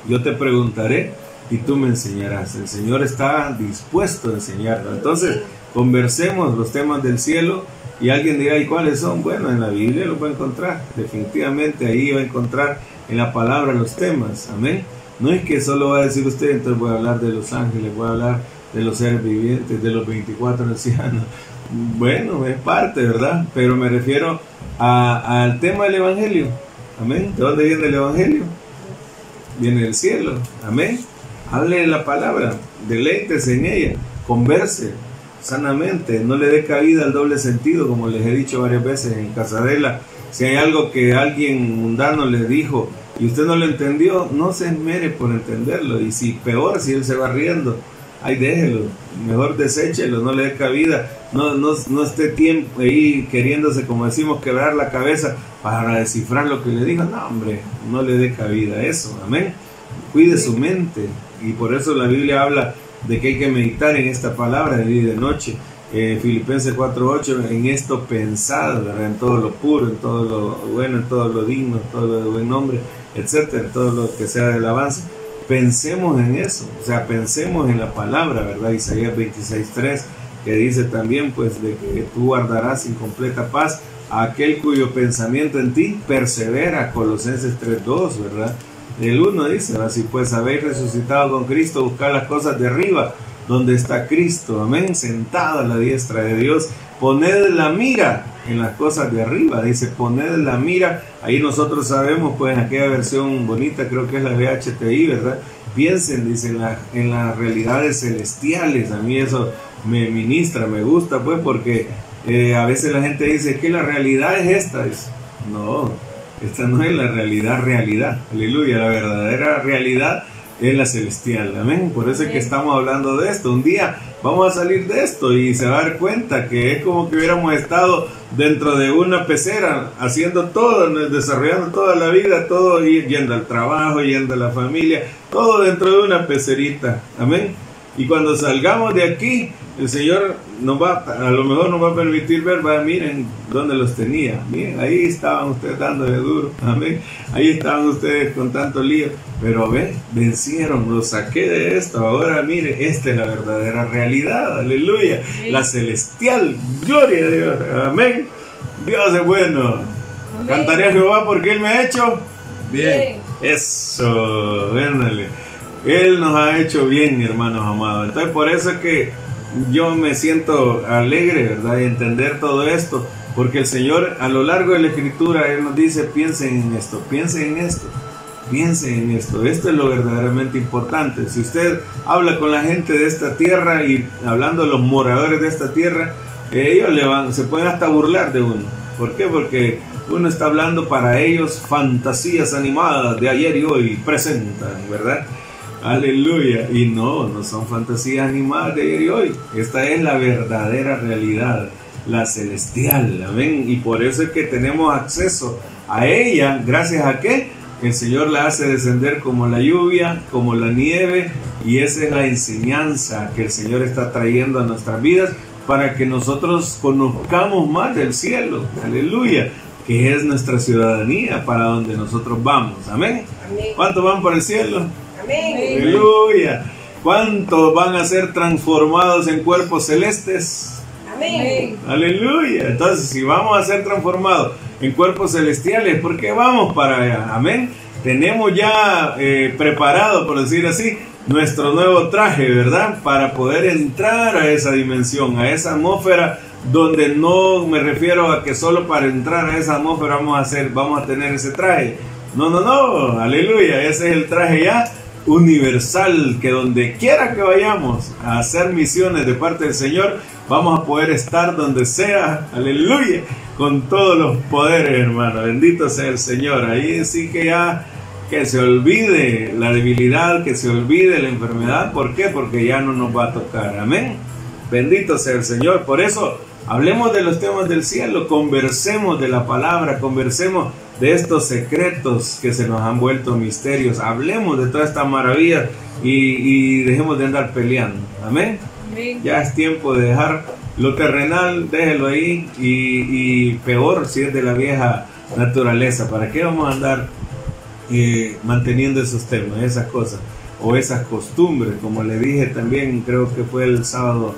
Speaker 1: Yo te preguntaré y tú me enseñarás. El Señor está dispuesto a enseñarlo. Entonces, conversemos los temas del cielo y alguien dirá, ¿y cuáles son? Bueno, en la Biblia lo va encontrar. Definitivamente ahí va a encontrar en la palabra los temas. Amén. No es que solo va a decir usted, entonces voy a hablar de los ángeles, voy a hablar de los seres vivientes, de los 24 ancianos. Bueno, es parte, ¿verdad? Pero me refiero al tema del Evangelio. Amén. ¿De dónde viene el Evangelio? Viene del cielo. Amén. Hable la palabra, deleítese en ella, converse sanamente, no le dé cabida al doble sentido, como les he dicho varias veces en Casadela. Si hay algo que alguien mundano le dijo y usted no lo entendió, no se esmere por entenderlo. Y si peor, si él se va riendo, ay déjelo, mejor deséchelo, no le dé cabida, no, no, no esté tiempo ahí queriéndose, como decimos, quebrar la cabeza para descifrar lo que le dijo, no hombre, no le dé cabida a eso, amén. Cuide su mente y por eso la Biblia habla de que hay que meditar en esta palabra de día y de noche. Eh, Filipenses 4.8, en esto pensad, en todo lo puro, en todo lo bueno, en todo lo digno, en todo lo de buen nombre, etcétera, en todo lo que sea de alabanza pensemos en eso, o sea, pensemos en la palabra, ¿verdad? Isaías 26.3, que dice también, pues, de que tú guardarás en completa paz a aquel cuyo pensamiento en ti persevera, Colosenses 3.2, ¿verdad? El 1 dice, así pues habéis resucitado con Cristo, buscar las cosas de arriba, donde está Cristo, amén, sentado a la diestra de Dios, poned la mira en las cosas de arriba, dice, poned la mira, ahí nosotros sabemos, pues en aquella versión bonita, creo que es la VHTI, ¿verdad? Piensen, dice, en, la, en las realidades celestiales, a mí eso me ministra, me gusta, pues, porque eh, a veces la gente dice que la realidad es esta, no, esta no es la realidad, realidad, aleluya, la verdadera realidad es la celestial, amén, por eso es que estamos hablando de esto, un día vamos a salir de esto y se va a dar cuenta que es como que hubiéramos estado dentro de una pecera haciendo todo, desarrollando toda la vida, todo yendo al trabajo, yendo a la familia, todo dentro de una pecerita. Amén. Y cuando salgamos de aquí, el Señor nos va, a lo mejor nos va a permitir ver, va, miren dónde los tenía. Miren, ahí estaban ustedes dando de duro. Amén. Ahí estaban ustedes con tanto lío. Pero ven, vencieron, los saqué de esto. Ahora miren, esta es la verdadera realidad. Aleluya. La celestial. Gloria a Dios. Amén. Dios es bueno. Cantaré a Jehová porque Él me ha hecho bien. Eso. Véndale. Él nos ha hecho bien, hermanos amados. Entonces, por eso es que yo me siento alegre, ¿verdad? De entender todo esto, porque el Señor a lo largo de la Escritura, Él nos dice, piensen en esto, piensen en esto, piensen en esto, esto es lo verdaderamente importante. Si usted habla con la gente de esta tierra y hablando de los moradores de esta tierra, ellos le van, se pueden hasta burlar de uno. ¿Por qué? Porque uno está hablando para ellos fantasías animadas de ayer y hoy, presentan, ¿verdad? Aleluya. Y no, no son fantasías animadas de ayer y hoy. Esta es la verdadera realidad, la celestial. Amén. Y por eso es que tenemos acceso a ella. ¿Gracias a qué? El Señor la hace descender como la lluvia, como la nieve. Y esa es la enseñanza que el Señor está trayendo a nuestras vidas para que nosotros conozcamos más del cielo. Aleluya. Que es nuestra ciudadanía para donde nosotros vamos. Amén. Amén. ¿Cuántos van por el cielo? Aleluya. ¿Cuántos van a ser transformados en cuerpos celestes? Amén. Aleluya. Entonces, si vamos a ser transformados en cuerpos celestiales, ¿por qué vamos para allá? Amén. Tenemos ya eh, preparado, por decir así, nuestro nuevo traje, ¿verdad? Para poder entrar a esa dimensión, a esa atmósfera donde no me refiero a que solo para entrar a esa atmósfera vamos a hacer, vamos a tener ese traje. No, no, no, aleluya, ese es el traje ya universal, que donde quiera que vayamos a hacer misiones de parte del Señor, vamos a poder estar donde sea, aleluya, con todos los poderes, hermano. Bendito sea el Señor. Ahí sí que ya que se olvide la debilidad, que se olvide la enfermedad. ¿Por qué? Porque ya no nos va a tocar. Amén. Bendito sea el Señor. Por eso, hablemos de los temas del cielo, conversemos de la palabra, conversemos de estos secretos que se nos han vuelto misterios. Hablemos de toda esta maravilla y, dejemos de andar peleando. Amén. Ya es tiempo de dejar lo terrenal, déjelo ahí y, peor si es de la vieja naturaleza. ¿Para qué vamos a andar eh, manteniendo esos temas, esas cosas o esas costumbres? Como le dije también, creo que fue el sábado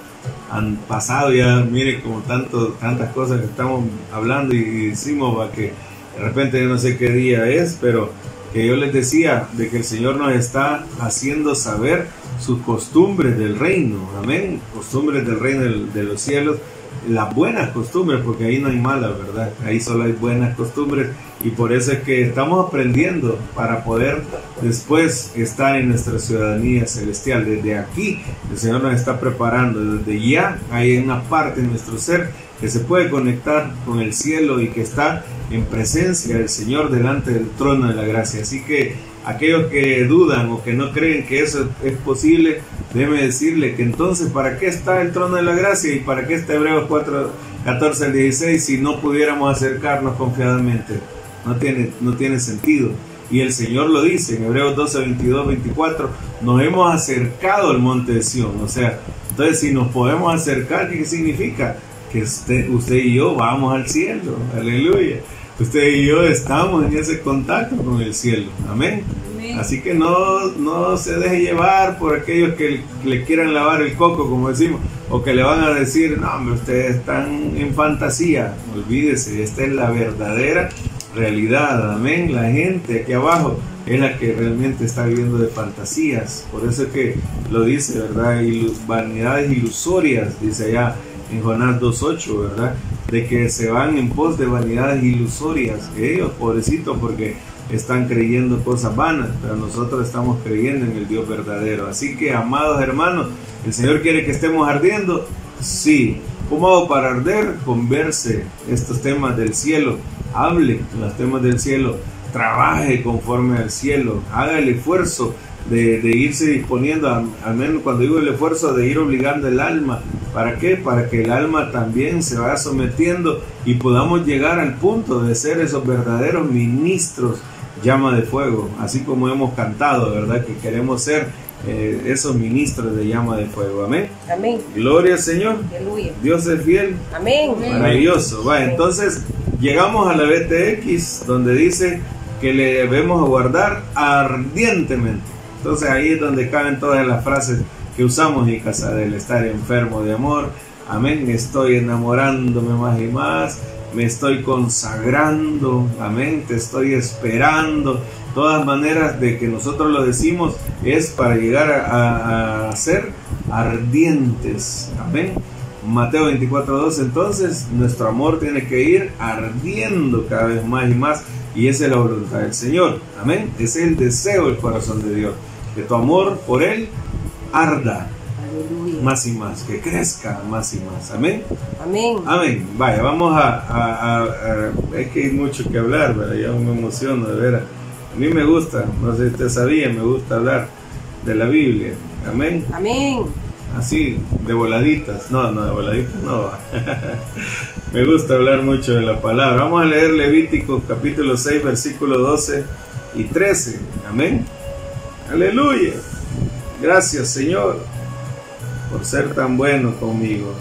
Speaker 1: pasado, ya mire como tanto, tantas cosas que estamos hablando y, y decimos para que de repente yo no sé qué día es, pero que yo les decía de que el Señor nos está haciendo saber sus costumbres del reino, amén, costumbres del reino de los cielos, las buenas costumbres, porque ahí no hay malas, ¿verdad? Ahí solo hay buenas costumbres. Y por eso es que estamos aprendiendo para poder después estar en nuestra ciudadanía celestial. Desde aquí el Señor nos está preparando, desde ya hay una parte de nuestro ser que se puede conectar con el cielo y que está en presencia del Señor delante del trono de la gracia. Así que aquellos que dudan o que no creen que eso es posible, déjeme decirle que entonces, ¿para qué está el trono de la gracia y para qué está Hebreos 4, 14 al 16 si no pudiéramos acercarnos confiadamente? No tiene, no tiene sentido. Y el Señor lo dice en Hebreos 12, 22, 24, nos hemos acercado al monte de Sion. O sea, entonces si nos podemos acercar, ¿qué significa? Que usted, usted y yo vamos al cielo. Aleluya. Usted y yo estamos en ese contacto con el cielo. Amén. Así que no, no se deje llevar por aquellos que le quieran lavar el coco, como decimos, o que le van a decir, no, hombre, ustedes están en fantasía. Olvídese, esta es la verdadera realidad, amén. La gente aquí abajo es la que realmente está viviendo de fantasías. Por eso es que lo dice, ¿verdad? vanidades ilusorias, dice allá en Jonás 2.8, ¿verdad? De que se van en pos de vanidades ilusorias. Ellos, pobrecitos, porque están creyendo cosas vanas, pero nosotros estamos creyendo en el Dios verdadero. Así que, amados hermanos, ¿el Señor quiere que estemos ardiendo? Sí. ¿Cómo hago para arder? Converse estos temas del cielo hable los temas del cielo, trabaje conforme al cielo, haga el esfuerzo de, irse disponiendo, al menos cuando digo el esfuerzo de ir obligando el alma. ¿Para qué? Para que el alma también se vaya sometiendo y podamos llegar al punto de ser esos verdaderos ministros llama de fuego, así como hemos cantado, ¿verdad? Que queremos ser eh, esos ministros de llama de fuego. Amén.
Speaker 2: Amén.
Speaker 1: Gloria al Señor. Dios es fiel.
Speaker 2: Amén.
Speaker 1: Maravilloso. Va, entonces llegamos a la BTX donde dice que le debemos guardar ardientemente. Entonces ahí es donde caben todas las frases que usamos en casa del estar enfermo de amor. Amén. Estoy enamorándome más y más. Me estoy consagrando. Amén. Te estoy esperando. Todas maneras de que nosotros lo decimos es para llegar a, ser ardientes. Amén. Mateo 24.2, entonces nuestro amor tiene que ir ardiendo cada vez más y más y es la voluntad del Señor. Amén. Es el deseo del corazón de Dios. Que tu amor por Él arda más y más, que crezca más y más. Amén.
Speaker 2: Amén.
Speaker 1: Amén. Vaya, vamos a, Es que hay mucho que hablar, ¿verdad? Ya me emociono de ver. A mí me gusta, no sé si usted sabía, me gusta hablar de la Biblia. Amén.
Speaker 2: Amén
Speaker 1: así, de voladitas. No, no, de voladitas no. [laughs] Me gusta hablar mucho de la palabra. Vamos a leer Levítico capítulo 6, versículo 12 y 13. Amén. Aleluya. Gracias Señor por ser tan bueno conmigo.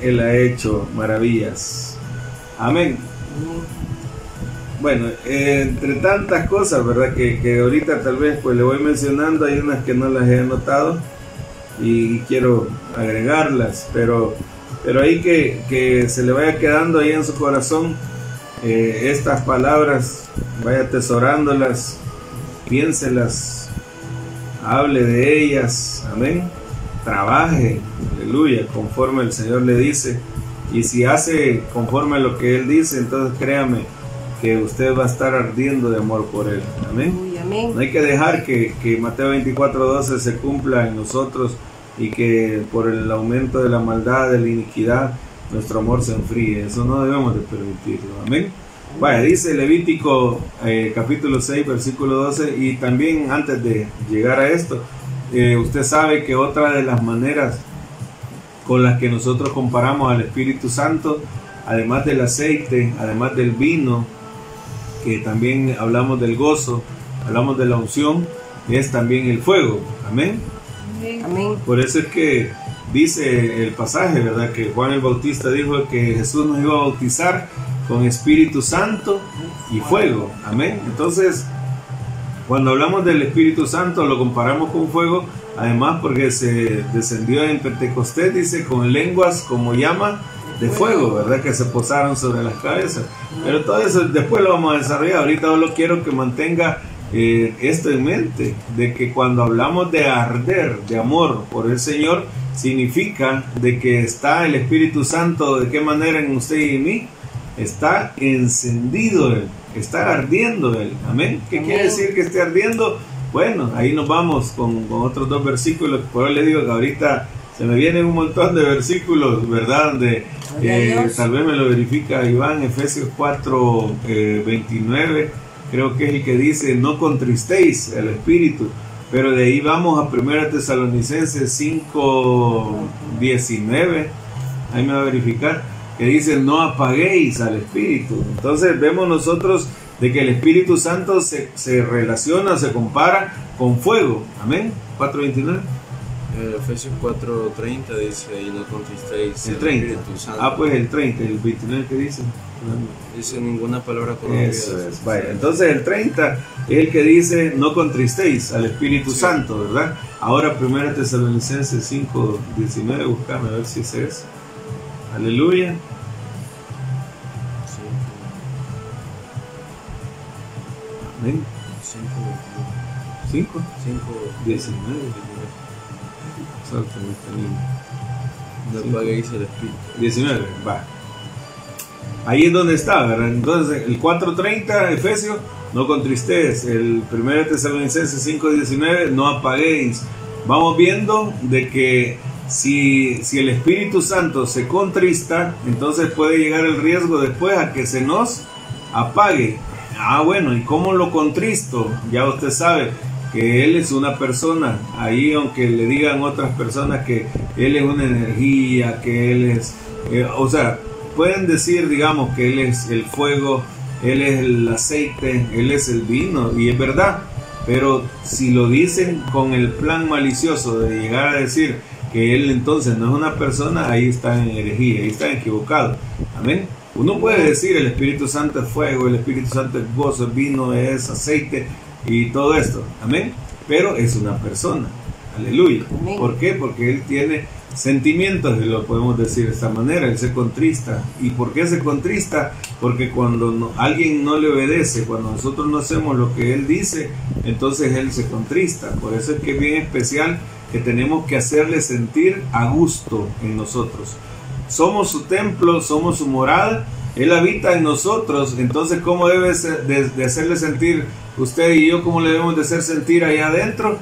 Speaker 1: Él ha hecho maravillas. Amén. Bueno, entre tantas cosas, ¿verdad? Que, que ahorita tal vez pues le voy mencionando, hay unas que no las he anotado y quiero agregarlas, pero, pero ahí que, que se le vaya quedando ahí en su corazón eh, estas palabras, vaya atesorándolas, piénselas, hable de ellas, amén, trabaje, aleluya, conforme el Señor le dice, y si hace conforme a lo que Él dice, entonces créame que usted va a estar ardiendo de amor por Él, amén. No hay que dejar que, que Mateo 24:12 se cumpla en nosotros y que por el aumento de la maldad, de la iniquidad, nuestro amor se enfríe. Eso no debemos de permitirlo. Amén. Vaya, dice Levítico eh, capítulo 6, versículo 12, y también antes de llegar a esto, eh, usted sabe que otra de las maneras con las que nosotros comparamos al Espíritu Santo, además del aceite, además del vino, que también hablamos del gozo, hablamos de la unción, es también el fuego. Amén.
Speaker 2: Amén.
Speaker 1: Por eso es que dice el pasaje, ¿verdad? Que Juan el Bautista dijo que Jesús nos iba a bautizar con Espíritu Santo y fuego. Amén. Entonces, cuando hablamos del Espíritu Santo, lo comparamos con fuego, además porque se descendió en Pentecostés, dice, con lenguas como llama de fuego, ¿verdad? Que se posaron sobre las cabezas. Pero todo eso después lo vamos a desarrollar. Ahorita solo quiero que mantenga eh, esto en mente, de que cuando hablamos de arder, de amor por el Señor, significa de que está el Espíritu Santo, de qué manera en usted y en mí, está encendido Él, está ardiendo Él. Amén. ¿Qué quiere decir que esté ardiendo? Bueno, ahí nos vamos con, otros dos versículos. Por eso le digo que ahorita se me vienen un montón de versículos, ¿verdad? Donde eh, tal vez me lo verifica Iván, Efesios 4, 29, eh, creo que es el que dice, no contristéis el espíritu. Pero de ahí vamos a 1 Tesalonicenses 5, 19, ahí me va a verificar, que dice, no apaguéis al espíritu. Entonces vemos nosotros de que el Espíritu Santo se, se relaciona, se compara con fuego. Amén. 4.29.
Speaker 3: Eh, Efesios 4.30 dice, y no contristéis
Speaker 1: el, 30. Espíritu Santo. Ah, pues el 30, el 29 que dice.
Speaker 3: Dice ninguna palabra
Speaker 1: Eso es. Vaya, entonces el 30 es el que dice, no contristéis al Espíritu Santo, ¿verdad? Ahora 1 Tesalonicenses 5.19, buscame a ver si es. Aleluya. Amén. 5. 5. 19.
Speaker 3: No apaguéis el espíritu.
Speaker 1: 19, va. Ahí es donde está, ¿verdad? Entonces, el 4.30, Efesios, no contristéis. El 1 Tesalonicenses 5.19, no apaguéis. Vamos viendo de que si, si el Espíritu Santo se contrista, entonces puede llegar el riesgo después a que se nos apague. Ah, bueno, ¿y cómo lo contristo? Ya usted sabe, que Él es una persona. Ahí aunque le digan otras personas que Él es una energía, que Él es... Eh, o sea, pueden decir, digamos, que Él es el fuego, Él es el aceite, Él es el vino, y es verdad. Pero si lo dicen con el plan malicioso de llegar a decir que Él entonces no es una persona, ahí está en herejía, ahí está equivocado. Amén. Uno puede decir el Espíritu Santo es fuego, el Espíritu Santo es gozo, el vino es aceite, y todo esto. Amén. Pero es una persona. Aleluya. ¿Por qué? Porque Él tiene sentimientos, y lo podemos decir de esta manera, Él se contrista. ¿Y por qué se contrista? Porque cuando alguien no le obedece, cuando nosotros no hacemos lo que Él dice, entonces Él se contrista. Por eso es que es bien especial que tenemos que hacerle sentir a gusto en nosotros. Somos su templo, somos su morada, Él habita en nosotros, entonces ¿cómo debe de hacerle sentir usted y yo, ¿cómo le debemos de hacer sentir allá adentro?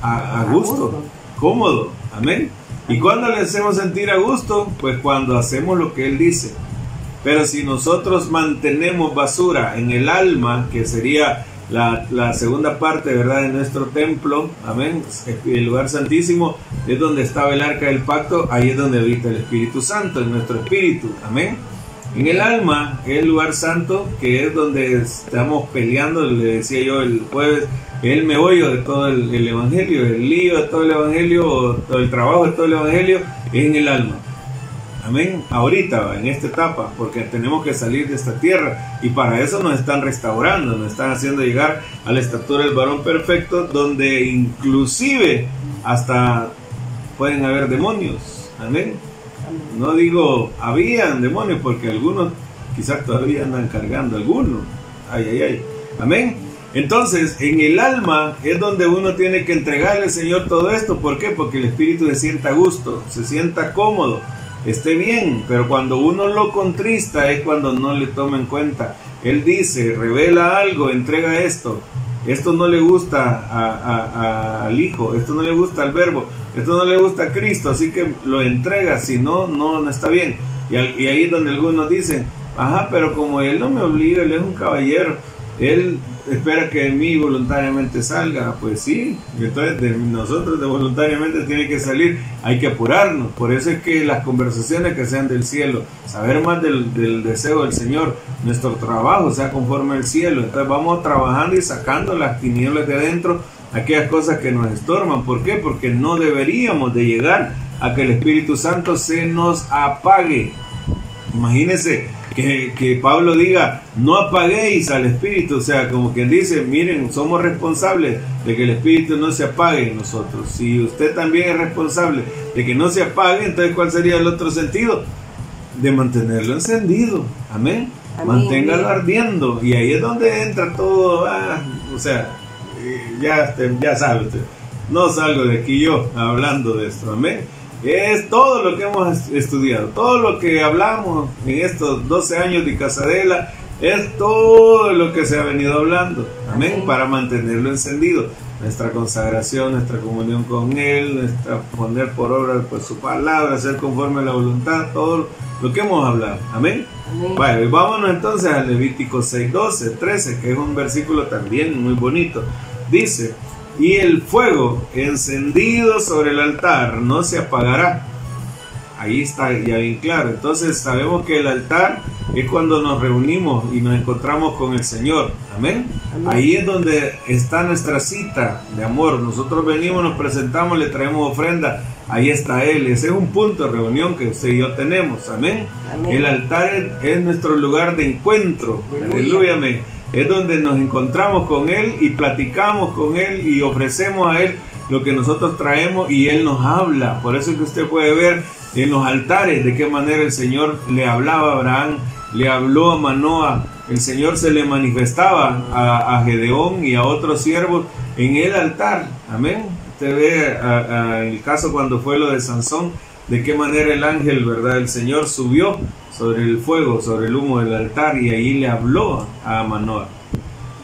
Speaker 1: A, gusto, cómodo, amén. ¿Y cuando le hacemos sentir a gusto? Pues cuando hacemos lo que Él dice. Pero si nosotros mantenemos basura en el alma, que sería la, la, segunda parte, ¿verdad?, de nuestro templo, amén, el lugar santísimo es donde estaba el arca del pacto, ahí es donde habita el Espíritu Santo, en nuestro espíritu, amén. En el alma, el lugar santo, que es donde estamos peleando, le decía yo el jueves, el meollo de todo el, evangelio, el lío de todo el evangelio, todo el trabajo de todo el evangelio, es en el alma. Amén. Ahorita, en esta etapa, porque tenemos que salir de esta tierra y para eso nos están restaurando, nos están haciendo llegar a la estatura del varón perfecto, donde inclusive hasta pueden haber demonios. Amén no digo habían demonios, porque algunos quizás todavía andan cargando algunos. Ay, ay, ay. Amén. Entonces, en el alma es donde uno tiene que entregarle al Señor todo esto. ¿Por qué? Porque el espíritu se sienta a gusto, se sienta cómodo, esté bien. Pero cuando uno lo contrista es cuando no le toma en cuenta. Él dice, revela algo, entrega esto. Esto no le gusta al Hijo, esto no le gusta al Verbo, esto no le gusta a Cristo, así que lo entrega, si no, no, está bien. Y, y ahí es donde algunos dicen, ajá, pero como Él no me obliga, Él es un caballero, Él espera que de mí voluntariamente salga, pues sí, entonces de nosotros de voluntariamente tiene que salir, hay que apurarnos, por eso es que las conversaciones que sean del cielo, saber más del, deseo del Señor, nuestro trabajo sea conforme al cielo, entonces vamos trabajando y sacando las tinieblas de adentro, aquellas cosas que nos estorban, ¿por qué? Porque no deberíamos de llegar a que el Espíritu Santo se nos apague. Imagínense, que, Pablo diga, no apaguéis al Espíritu, o sea, como quien dice, miren, somos responsables de que el Espíritu no se apague en nosotros. Si usted también es responsable de que no se apague, entonces ¿cuál sería el otro sentido? De mantenerlo encendido. Amén. Manténgalo ardiendo. Y ahí es donde entra todo. Ah, o sea, eh, ya, ya sabe usted, no salgo de aquí yo hablando de esto, amén. Es todo lo que hemos estudiado, todo lo que hablamos en estos 12 años de Casadela, es todo lo que se ha venido hablando, amén, para mantenerlo encendido. Nuestra consagración, nuestra comunión con Él, nuestra poner por obra pues, su palabra, ser conforme a la voluntad, todo lo que hemos hablado, amén. Bueno, vámonos entonces a Levítico 6, 12, 13, que es un versículo también muy bonito. Dice, y el fuego encendido sobre el altar no se apagará. Ahí está ya bien claro. Entonces sabemos que el altar es cuando nos reunimos y nos encontramos con el Señor. Amén. Ahí es donde está nuestra cita de amor. Nosotros venimos, nos presentamos, le traemos ofrenda. Ahí está Él. Ese es un punto de reunión que usted y yo tenemos. Amén. El altar es, nuestro lugar de encuentro. Aleluya. Amén es donde nos encontramos con Él y platicamos con Él y ofrecemos a Él lo que nosotros traemos y Él nos habla. Por eso es que usted puede ver en los altares de qué manera el Señor le hablaba a Abraham, le habló a Manoa, el Señor se le manifestaba a, Gedeón y a otros siervos en el altar. Amén. Usted ve el caso cuando fue lo de Sansón, de qué manera el ángel, ¿verdad? El Señor subió sobre el fuego, sobre el humo del altar y ahí le habló a Manoah.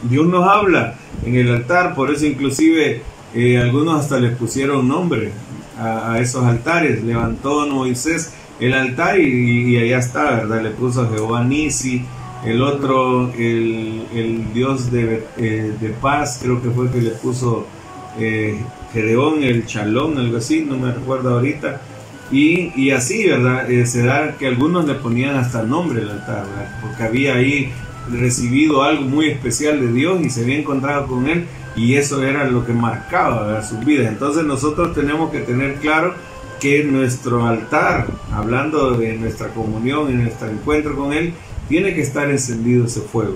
Speaker 1: Dios nos habla en el altar, por eso inclusive eh, algunos hasta le pusieron nombre a, esos altares. Levantó Moisés el altar y, allá está, ¿verdad? Le puso Jehová Nisi, el otro, el, Dios de, eh, de, paz, creo que fue el que le puso eh, Gedeón, el Chalón, algo así, no me recuerdo ahorita y, así, ¿verdad? Eh, se da que algunos le ponían hasta el nombre al altar, ¿verdad? Porque había ahí recibido algo muy especial de Dios y se había encontrado con Él y eso era lo que marcaba sus vidas. Entonces nosotros tenemos que tener claro que nuestro altar, hablando de nuestra comunión y nuestro encuentro con Él, tiene que estar encendido ese fuego.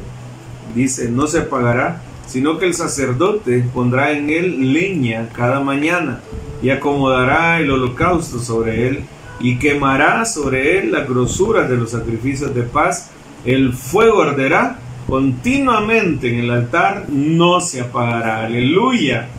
Speaker 1: Dice, no se apagará, sino que el sacerdote pondrá en él leña cada mañana y acomodará el holocausto sobre él y quemará sobre él la grosura de los sacrificios de paz. El fuego arderá continuamente en el altar, no se apagará. Aleluya.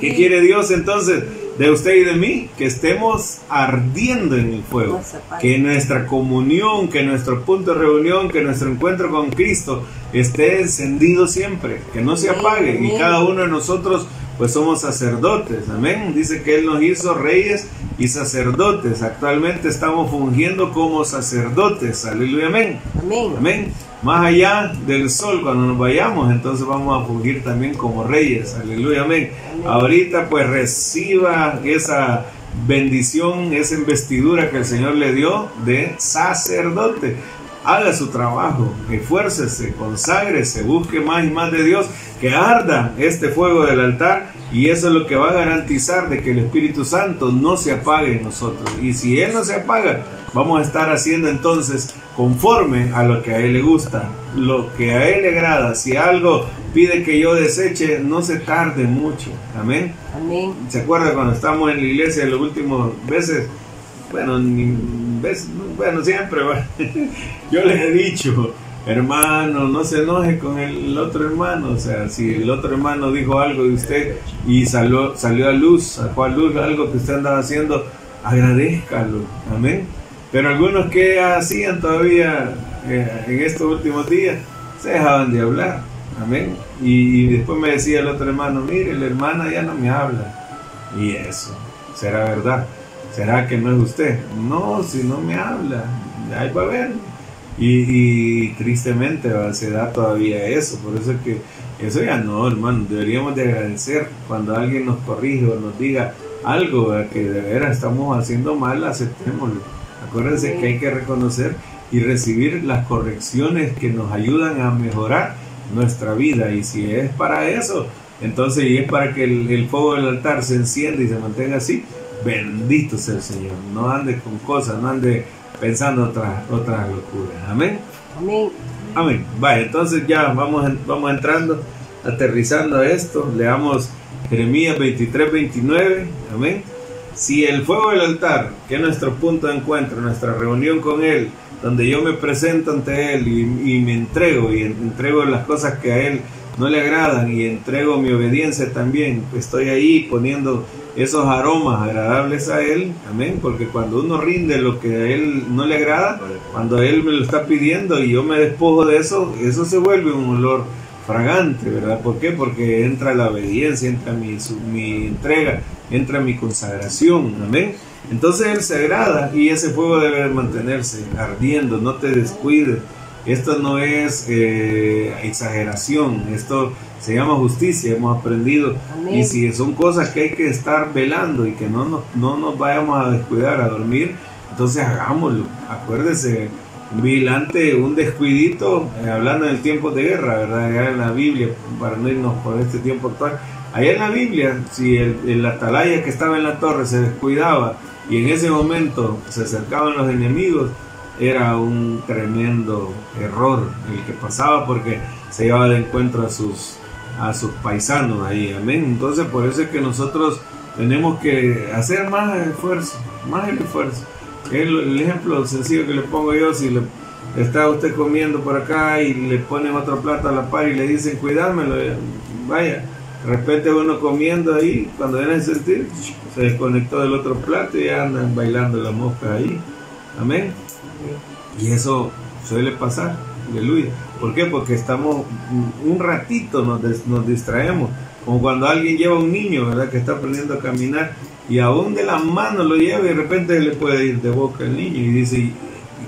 Speaker 1: ¿Qué quiere Dios entonces? de usted y de mí, que estemos ardiendo en el fuego, que nuestra comunión, que nuestro punto de reunión, que nuestro encuentro con Cristo esté encendido siempre, que no se apague y cada uno de nosotros pues somos sacerdotes, amén. Dice que Él nos hizo reyes y sacerdotes. Actualmente estamos fungiendo como sacerdotes, aleluya, amén. Amén. Amén. Más allá del sol, cuando nos vayamos, entonces vamos a fungir también como reyes, aleluya, amén. Ahorita pues reciba esa bendición, esa investidura que el Señor le dio de sacerdote haga su trabajo, esfuércese, conságrese, busque más y más de Dios, que arda este fuego del altar y eso es lo que va a garantizar de que el Espíritu Santo no se apague en nosotros. Y si Él no se apaga, vamos a estar haciendo entonces conforme a lo que a Él le gusta, lo que a Él le agrada. Si algo pide que yo deseche, no se tarde mucho. Amén. Amén. ¿Se acuerda cuando estamos en la iglesia las últimas veces? Bueno, ni, bueno, siempre, [laughs] yo les he dicho, hermano, no se enoje con el otro hermano, o sea, si el otro hermano dijo algo de usted y salió, salió a luz, sacó a luz algo que usted andaba haciendo, agradezcalo, amén. Pero algunos que hacían todavía eh, en estos últimos días, se dejaban de hablar, amén. Y, y después me decía el otro hermano, mire, la hermana ya no me habla. Y eso, será verdad. ¿Será que no es usted? No, si no me habla, ahí va a ver. Y, tristemente se da todavía eso, por eso es que eso ya no, hermano, deberíamos de agradecer cuando alguien nos corrige o nos diga algo que de veras estamos haciendo mal, aceptémoslo. Acuérdense que hay que reconocer y recibir las correcciones que nos ayudan a mejorar nuestra vida y si es para eso, entonces y es para que el, el fuego del altar se encienda y se mantenga así, Bendito sea el Señor. No ande con cosas, no ande pensando otras otras locuras. Amén. Amén. Amén. Vaya, entonces ya vamos, vamos entrando, aterrizando a esto. Leamos Jeremías 23, 29. Amén. Si el fuego del altar, que es nuestro punto de encuentro, nuestra reunión con Él, donde yo me presento ante Él y, me entrego y entrego las cosas que a Él no le agradan y entrego mi obediencia también, estoy ahí poniendo esos aromas agradables a Él, amén, porque cuando uno rinde lo que a Él no le agrada, cuando Él me lo está pidiendo y yo me despojo de eso, eso se vuelve un olor fragante, ¿verdad? ¿Por qué? Porque entra la obediencia, entra mi, mi entrega, entra mi consagración, amén. Entonces Él se agrada y ese fuego debe mantenerse ardiendo, no te descuides. Esto no es eh, exageración, esto se llama justicia, hemos aprendido. Y si son cosas que hay que estar velando y que no nos, no nos vayamos a descuidar, a dormir, entonces hagámoslo. Acuérdese, vigilante, un descuidito, eh, hablando del tiempo de guerra, ¿verdad? Allá en la Biblia, para no irnos por este tiempo actual. Allá en la Biblia, si el, el atalaya que estaba en la torre se descuidaba y en ese momento se acercaban los enemigos, era un tremendo error el que pasaba porque se llevaba de encuentro a sus, a sus paisanos ahí, amén. Entonces por eso es que nosotros tenemos que hacer más esfuerzo, más esfuerzo. El, ejemplo sencillo que le pongo yo, si está usted comiendo por acá y le ponen otro plato a la par y le dicen cuidármelo, vaya, de repente uno comiendo ahí, cuando viene a sentir, se desconectó del otro plato y andan bailando la mosca ahí. Amén. Y eso suele pasar, aleluya. ¿Por qué? Porque estamos un ratito, nos, nos distraemos. Como cuando alguien lleva a un niño, ¿verdad? Que está aprendiendo a caminar y aún de la mano lo lleva y de repente le puede ir de boca el niño y dice,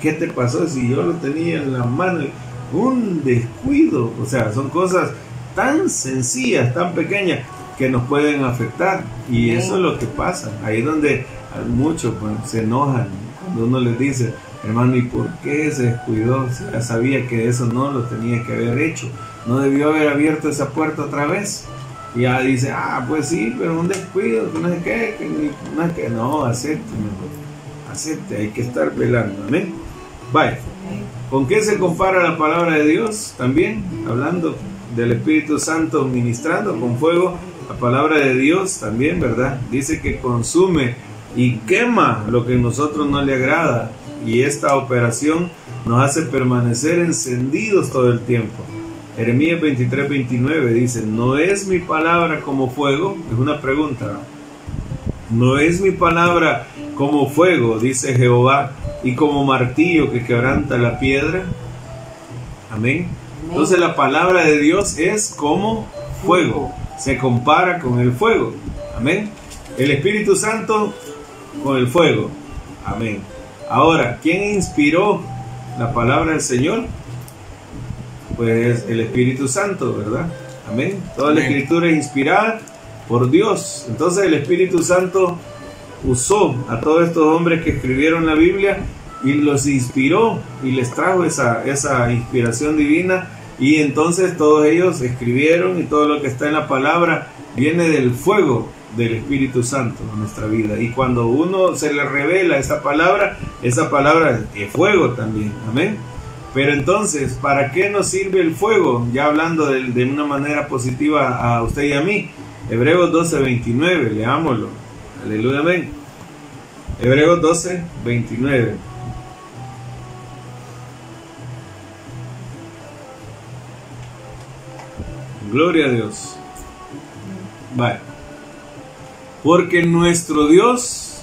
Speaker 1: ¿qué te pasó si yo lo tenía en la mano? Un descuido, o sea, son cosas tan sencillas, tan pequeñas que nos pueden afectar y eso es lo que pasa. Ahí donde muchos pues, se enojan cuando uno les dice, hermano, ¿y por qué se descuidó? Si ya sabía que eso no lo tenía que haber hecho, no debió haber abierto esa puerta otra vez. Y ya dice, ah, pues sí, pero un descuido, no sé qué, no es que, no, acepte, acepte, hay que estar velando, amén. Vaya, ¿con qué se compara la palabra de Dios? También, hablando del Espíritu Santo ministrando con fuego, la palabra de Dios también, ¿verdad? Dice que consume y quema lo que a nosotros no le agrada y esta operación nos hace permanecer encendidos todo el tiempo. Jeremías 23, 29 dice, no es mi palabra como fuego, es una pregunta, no es mi palabra como fuego, dice Jehová, y como martillo que quebranta la piedra. Amén. Entonces la palabra de Dios es como fuego, se compara con el fuego. Amén. El Espíritu Santo con el fuego. Amén. Ahora, ¿quién inspiró la palabra del Señor? Pues el Espíritu Santo, ¿verdad? Amén. Toda la escritura es inspirada por Dios. Entonces el Espíritu Santo usó a todos estos hombres que escribieron la Biblia y los inspiró y les trajo esa, esa inspiración divina y entonces todos ellos escribieron y todo lo que está en la palabra viene del fuego del Espíritu Santo en nuestra vida. Y cuando uno se le revela esa palabra, esa palabra es fuego también. Amén. Pero entonces, ¿para qué nos sirve el fuego? Ya hablando de, de una manera positiva a usted y a mí. Hebreos 12, 29, leámoslo. Aleluya, amén. Hebreos 12, 29. Gloria a Dios. Vale. Porque nuestro Dios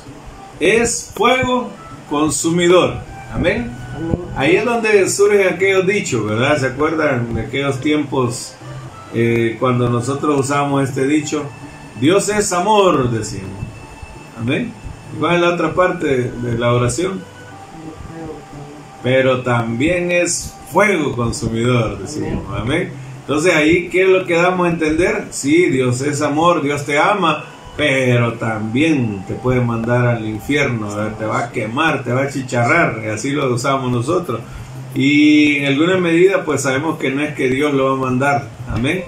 Speaker 1: es fuego consumidor. Amén. Ahí es donde surgen aquellos dichos, ¿verdad? ¿Se acuerdan de aquellos tiempos eh, cuando nosotros usamos este dicho? Dios es amor, decimos. Amén. ¿Cuál es la otra parte de la oración? Pero también es fuego consumidor, decimos. Amén. Entonces ahí, ¿qué es lo que damos a entender? Sí, Dios es amor, Dios te ama, pero también te puede mandar al infierno, te va a quemar, te va a chicharrar, y así lo usamos nosotros. Y en alguna medida, pues sabemos que no es que Dios lo va a mandar, amén,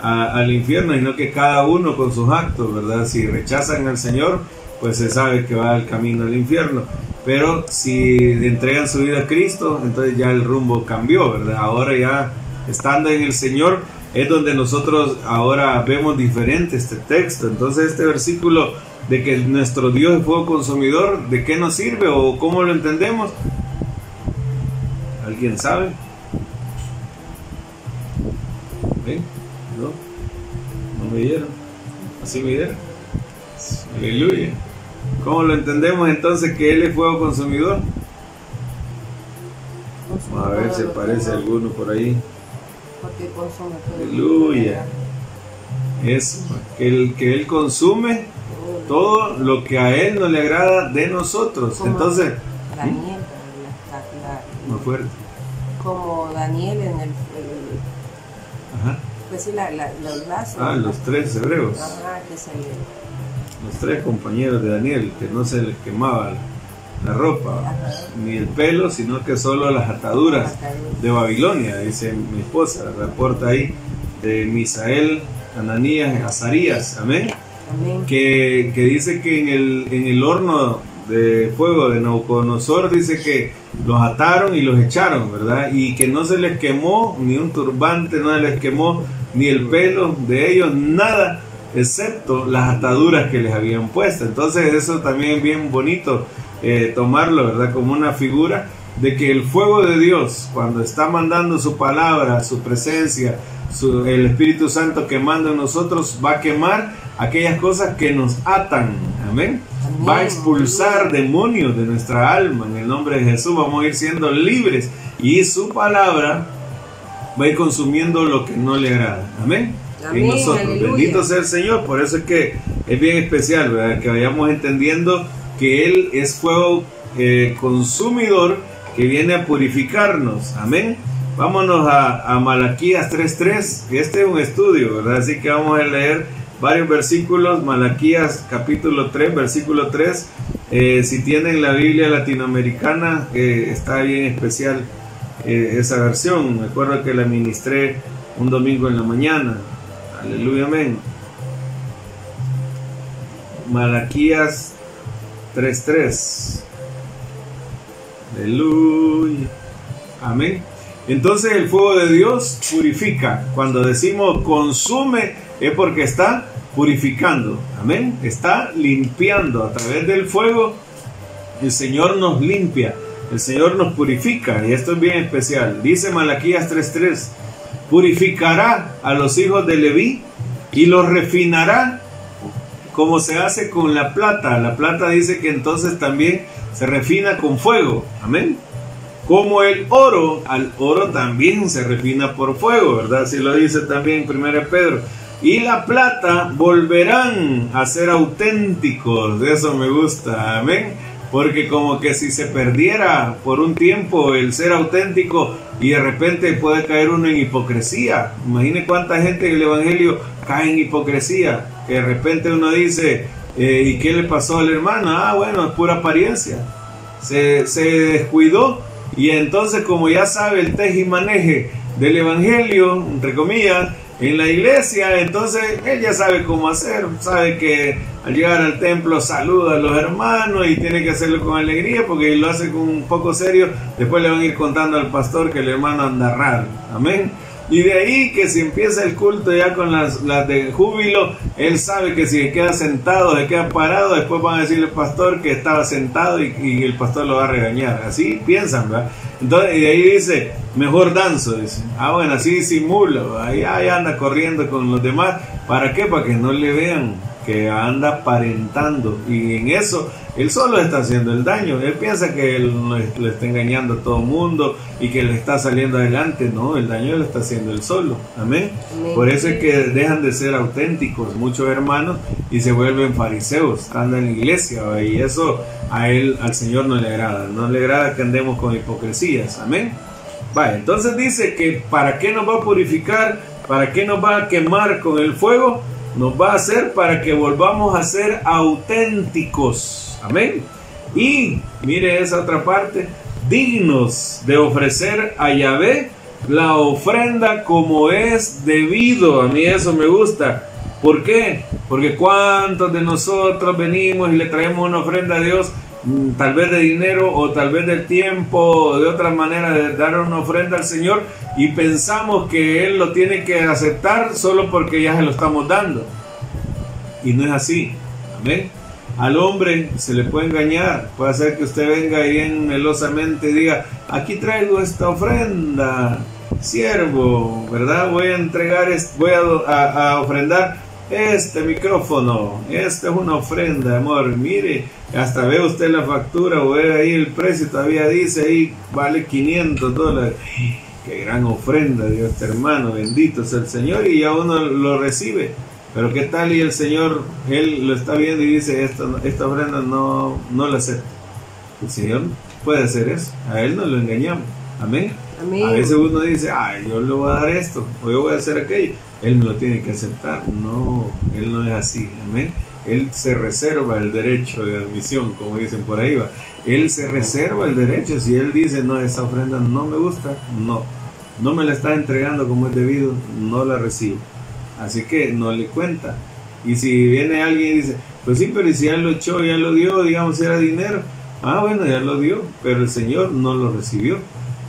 Speaker 1: al infierno, sino que cada uno con sus actos, ¿verdad? Si rechazan al Señor, pues se sabe que va al camino al infierno. Pero si entregan su vida a Cristo, entonces ya el rumbo cambió, ¿verdad? Ahora ya estando en el Señor, es donde nosotros ahora vemos diferente este texto. Entonces este versículo de que nuestro Dios es fuego consumidor, ¿de qué nos sirve o cómo lo entendemos? ¿Alguien sabe? ¿No? ¿No me dieron? ¿Así me dieron? Aleluya. ¿Cómo lo entendemos entonces que Él es fuego consumidor? A ver si aparece alguno por ahí.
Speaker 2: Porque consume todo.
Speaker 1: Aleluya. Es que, el, que Él consume todo lo que a Él no le agrada de nosotros.
Speaker 2: Como
Speaker 1: Entonces,
Speaker 2: Daniel,
Speaker 1: fuerte.
Speaker 2: como Daniel en el, el-
Speaker 1: Ajá.
Speaker 2: pues sí, la, la- los lazos.
Speaker 1: Ah, los tres hebreos.
Speaker 2: Ajá, que se le.
Speaker 1: Los tres compañeros de Daniel, que no se les quemaba la ropa, ni el pelo, sino que solo las ataduras de Babilonia, dice mi esposa, reporta ahí de Misael, Ananías, Azarías, amén,
Speaker 2: Amén.
Speaker 1: que, que dice que en el, en el horno de fuego de Nauconosor dice que los ataron y los echaron, ¿verdad? Y que no se les quemó ni un turbante, no se les quemó ni el pelo de ellos, nada, excepto las ataduras que les habían puesto. Entonces eso también es bien bonito eh, tomarlo, ¿verdad? Como una figura de que el fuego de Dios, cuando está mandando su palabra, su presencia, su- el Espíritu Santo quemando en nosotros, va a quemar aquellas cosas que nos atan. Amén.
Speaker 2: Amén.
Speaker 1: Va a expulsar demonios de nuestra alma. En el nombre de Jesús vamos a ir siendo libres. Y su palabra va a ir consumiendo lo que no le agrada. Amén.
Speaker 2: Amén,
Speaker 1: En nosotros.
Speaker 2: aleluya.
Speaker 1: Bendito sea el Señor. Por eso es que es bien especial, ¿verdad? Que vayamos entendiendo que Él es fuego eh, consumidor que viene a purificarnos. Amén. Vámonos a, a Malaquías 3.3. Este es un estudio, ¿verdad? Así que vamos a leer varios versículos. Malaquías capítulo 3, versículo 3. Eh, si tienen la Biblia latinoamericana, eh, está bien especial eh, esa versión. Me acuerdo que la ministré un domingo en la mañana. Aleluya, amén. Malaquías 3.3. Aleluya. Amén. Entonces el fuego de Dios purifica. Cuando decimos consume es porque está purificando. Amén. Está limpiando a través del fuego. El Señor nos limpia. El Señor nos purifica. Y esto es bien especial. Dice Malaquías 3.3. Purificará a los hijos de Leví y los refinará como se hace con la plata. La plata dice que entonces también se refina con fuego. Amén. Como el oro, al oro también se refina por fuego, ¿verdad? Así lo dice también 1 Pedro. Y la plata volverán a ser auténticos. Eso me gusta. Amén. Porque como que si se perdiera por un tiempo el ser auténtico y de repente puede caer uno en hipocresía. Imagine cuánta gente en el Evangelio cae en hipocresía. De repente uno dice, eh, ¿y qué le pasó al hermano? Ah, bueno, es pura apariencia. Se, se descuidó y entonces como ya sabe el tej y maneje del Evangelio, entre comillas, en la iglesia, entonces él ya sabe cómo hacer, sabe que al llegar al templo saluda a los hermanos y tiene que hacerlo con alegría porque lo hace con un poco serio, después le van a ir contando al pastor que el hermano anda raro, amén. Y de ahí que si empieza el culto ya con las, las de júbilo, él sabe que si se queda sentado, se queda parado, después van a decirle al pastor que estaba sentado y, y el pastor lo va a regañar. Así piensan, ¿verdad? Entonces, y de ahí dice, mejor danzo, dice. Ah, bueno, así simulo, ahí, ahí anda corriendo con los demás. ¿Para qué? Para que no le vean que anda aparentando. Y en eso, él solo está haciendo el daño. Él piensa que él le, está engañando a todo el mundo y que le está saliendo adelante. No, el daño lo está haciendo él solo. Amén.
Speaker 2: Amén.
Speaker 1: Por eso es que dejan de ser auténticos muchos hermanos y se vuelven fariseos, andan en la iglesia y eso a él, al Señor no le agrada, no le agrada que andemos con hipocresías, amén. Vale, entonces dice que para qué nos va a purificar, para qué nos va a quemar con el fuego, nos va a hacer para que volvamos a ser auténticos, amén. Y mire esa otra parte, dignos de ofrecer a Yahvé la ofrenda como es debido. A mí eso me gusta. ¿Por qué? Porque cuántos de nosotros venimos y le traemos una ofrenda a Dios, tal vez de dinero o tal vez del tiempo o de otra manera de dar una ofrenda al Señor y pensamos que Él lo tiene que aceptar solo porque ya se lo estamos dando. Y no es así. Amén. Al hombre se le puede engañar. Puede ser que usted venga bien melosamente y diga, aquí traigo esta ofrenda. siervo, ¿verdad? Voy a entregar, voy a, a- a ofrendar este micrófono. Esta es una ofrenda, amor. Mire, hasta ve usted la factura o ve ahí el precio, todavía dice ahí, vale 500 dólares. Qué gran ofrenda, Dios hermano, bendito sea el Señor y ya uno lo recibe. Pero qué tal y el Señor, Él lo está viendo y dice, esta, esta ofrenda no, no la acepta. El Señor puede hacer eso, a Él no lo engañamos. Amén.
Speaker 2: Amén.
Speaker 1: A veces uno dice, ay, yo le voy a dar esto, o yo voy a hacer aquello. Él me lo tiene que aceptar. No, Él no es así. Amén. Él se reserva el derecho de admisión, como dicen por ahí. Va. Él se reserva el derecho. Si Él dice, no, esa ofrenda no me gusta, no. No me la está entregando como es debido, no la recibo. Así que no le cuenta. Y si viene alguien y dice, pues sí, pero si ya lo echó, ya lo dio, digamos, era dinero. Ah, bueno, ya lo dio, pero el Señor no lo recibió.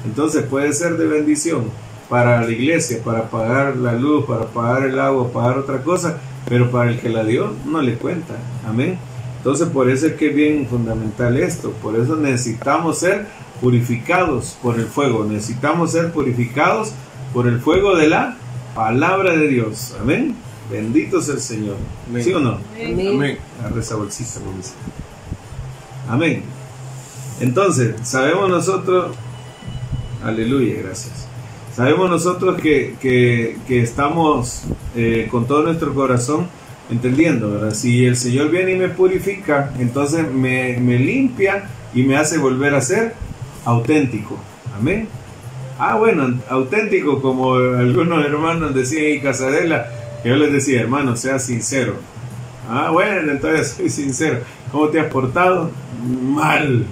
Speaker 1: Entonces puede ser de bendición para la iglesia, para pagar la luz, para pagar el agua, pagar otra cosa, pero para el que la dio no le cuenta. Amén. Entonces por eso es que es bien fundamental esto, por eso necesitamos ser purificados por el fuego, necesitamos ser purificados por el fuego de la palabra de Dios. Amén. Bendito sea el Señor.
Speaker 3: Amén.
Speaker 1: ¿Sí o no?
Speaker 2: Amén.
Speaker 3: Amén.
Speaker 1: Agarra esa bolsita, bolsita. Amén. Entonces, sabemos nosotros, aleluya, gracias. Sabemos nosotros que, que- estamos eh, con todo nuestro corazón entendiendo, ¿verdad? Si el Señor viene y me purifica, entonces me, me limpia y me hace volver a ser auténtico. Amén. Ah, bueno, auténtico, como algunos hermanos decían en Casadela, que yo les decía, hermano, sea sincero. Ah, bueno, entonces [laughs] soy sincero. ¿Cómo te has portado? Mal.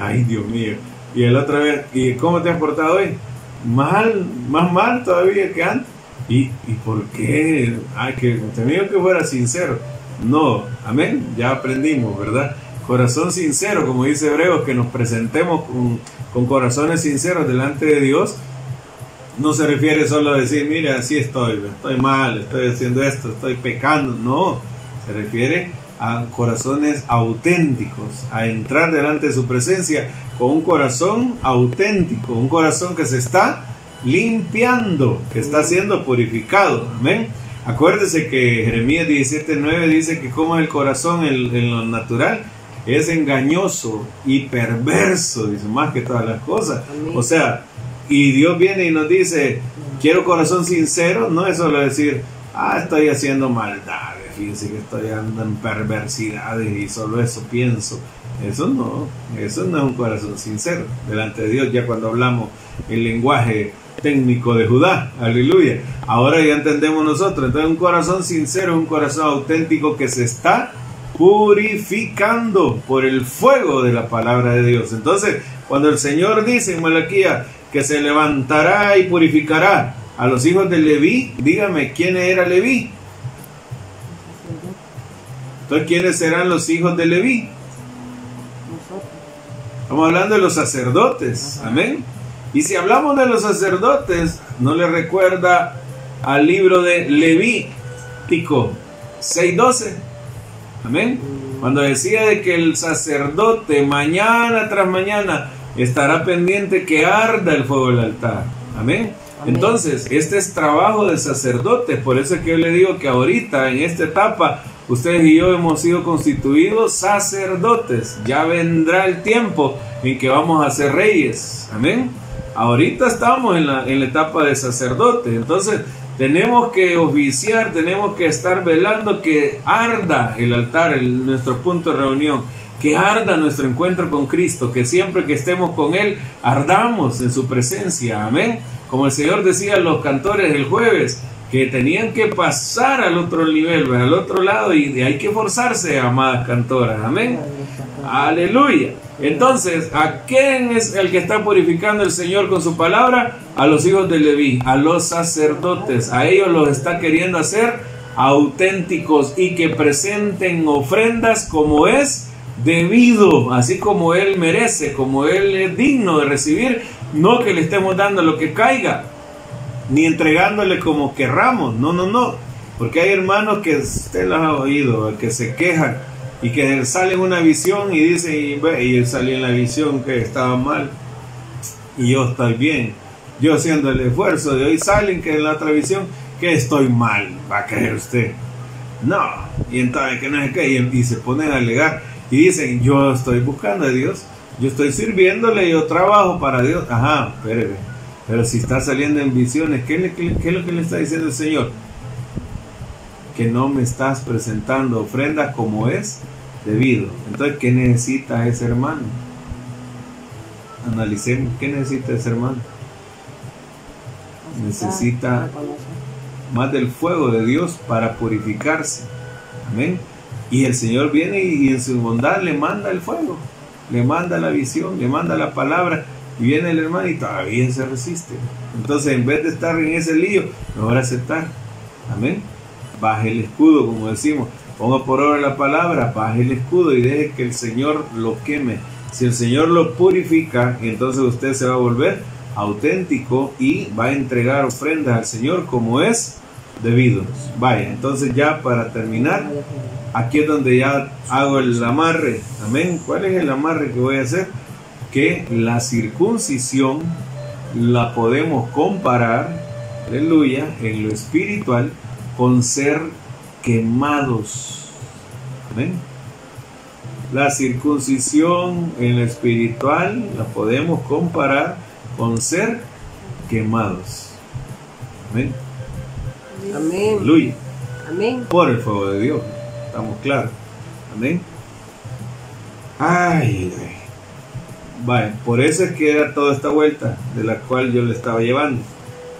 Speaker 1: Ay, Dios mío. Y el otra vez, ¿y cómo te has portado hoy? Mal, más mal todavía que antes. ¿Y, y por qué? Ay, que que fuera sincero. No, amén, ya aprendimos, ¿verdad? Corazón sincero, como dice Hebreos, que nos presentemos con, con corazones sinceros delante de Dios. No se refiere solo a decir, mire, así estoy, estoy mal, estoy haciendo esto, estoy pecando. No, se refiere a corazones auténticos, a entrar delante de su presencia con un corazón auténtico, un corazón que se está limpiando, que está siendo purificado. Amén. Acuérdese que Jeremías 17:9 dice que como el corazón en, en lo natural es engañoso y perverso, dice más que todas las cosas. O sea, y Dios viene y nos dice, quiero corazón sincero, no es solo decir, ah, estoy haciendo maldades, fíjense que estoy andando en perversidades y solo eso pienso. Eso no, eso no es un corazón sincero delante de Dios, ya cuando hablamos el lenguaje técnico de Judá, aleluya. Ahora ya entendemos nosotros, entonces un corazón sincero, un corazón auténtico que se está purificando por el fuego de la palabra de Dios. Entonces, cuando el Señor dice en Malaquía que se levantará y purificará a los hijos de Leví, dígame, ¿quién era Leví? Entonces, ¿quiénes serán los hijos de Leví?
Speaker 2: Nosotros.
Speaker 1: Estamos hablando de los sacerdotes, amén. Y si hablamos de los sacerdotes, ¿no le recuerda al libro de Levítico 6.12? Amén. Cuando decía de que el sacerdote mañana tras mañana estará pendiente que arda el fuego del altar. Amén. Entonces, este es trabajo del sacerdote. Por eso es que yo le digo que ahorita, en esta etapa, ustedes y yo hemos sido constituidos sacerdotes. Ya vendrá el tiempo en que vamos a ser reyes. Amén. Ahorita estamos en la, en la etapa de sacerdote. Entonces, tenemos que oficiar, tenemos que estar velando que arda el altar, nuestro punto de reunión, que arda nuestro encuentro con Cristo, que siempre que estemos con Él, ardamos en su presencia. Amén. Como el Señor decía a los cantores el jueves, que tenían que pasar al otro nivel, ¿verdad? al otro lado, y hay que forzarse, amadas cantoras. Amén. Aleluya. Entonces, ¿a quién es el que está purificando el Señor con su palabra? A los hijos de Leví, a los sacerdotes. A ellos los está queriendo hacer auténticos y que presenten ofrendas como es debido, así como Él merece, como Él es digno de recibir, no que le estemos dando lo que caiga, ni entregándole como querramos, no, no, no, porque hay hermanos que usted los ha oído, que se quejan y que salen una visión y dicen, y, y salí en la visión que estaba mal y yo estoy bien. yo haciendo el esfuerzo y hoy salen que en la otra visión que estoy mal, va a creer usted. No, y entonces que no es que y, se ponen a alegar y dicen, yo estoy buscando a Dios, yo estoy sirviéndole, yo trabajo para Dios. Ajá, espéreme, pero si está saliendo en visiones, ¿qué, qué es lo que le está diciendo el Señor? Que no me estás presentando ofrenda como es debido. Entonces, ¿qué necesita ese hermano? Analicemos, ¿qué necesita ese hermano? Necesita más del fuego de Dios para purificarse. Amén. Y el Señor viene y en su bondad le manda el fuego, le manda la visión, le manda la palabra. Y viene el hermano y todavía se resiste. Entonces, en vez de estar en ese lío, mejor aceptar. Amén. Baje el escudo, como decimos. Ponga por obra la palabra, baje el escudo y deje que el Señor lo queme. Si el Señor lo purifica, entonces usted se va a volver auténtico y va a entregar ofrendas al Señor como es debido. Vaya, entonces ya para terminar, aquí es donde ya hago el amarre. Amén. ¿Cuál es el amarre que voy a hacer? Que la circuncisión la podemos comparar, aleluya, en lo espiritual con ser quemados. Amén. La circuncisión en lo espiritual la podemos comparar con ser quemados. Amén.
Speaker 2: Amén.
Speaker 1: Aleluya.
Speaker 2: Amén.
Speaker 1: Por el fuego de Dios. Estamos claros. Amén. Ay, ay. Vale, por eso es que era toda esta vuelta de la cual yo le estaba llevando.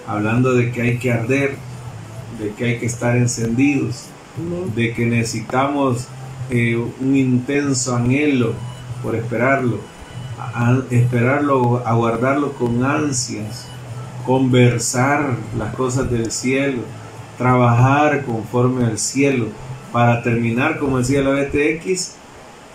Speaker 1: Hablando de que hay que arder, de que hay que estar encendidos, de que necesitamos eh, un intenso anhelo por esperarlo a esperarlo, aguardarlo con ansias, conversar las cosas del cielo, trabajar conforme al cielo, para terminar, como decía la BTX,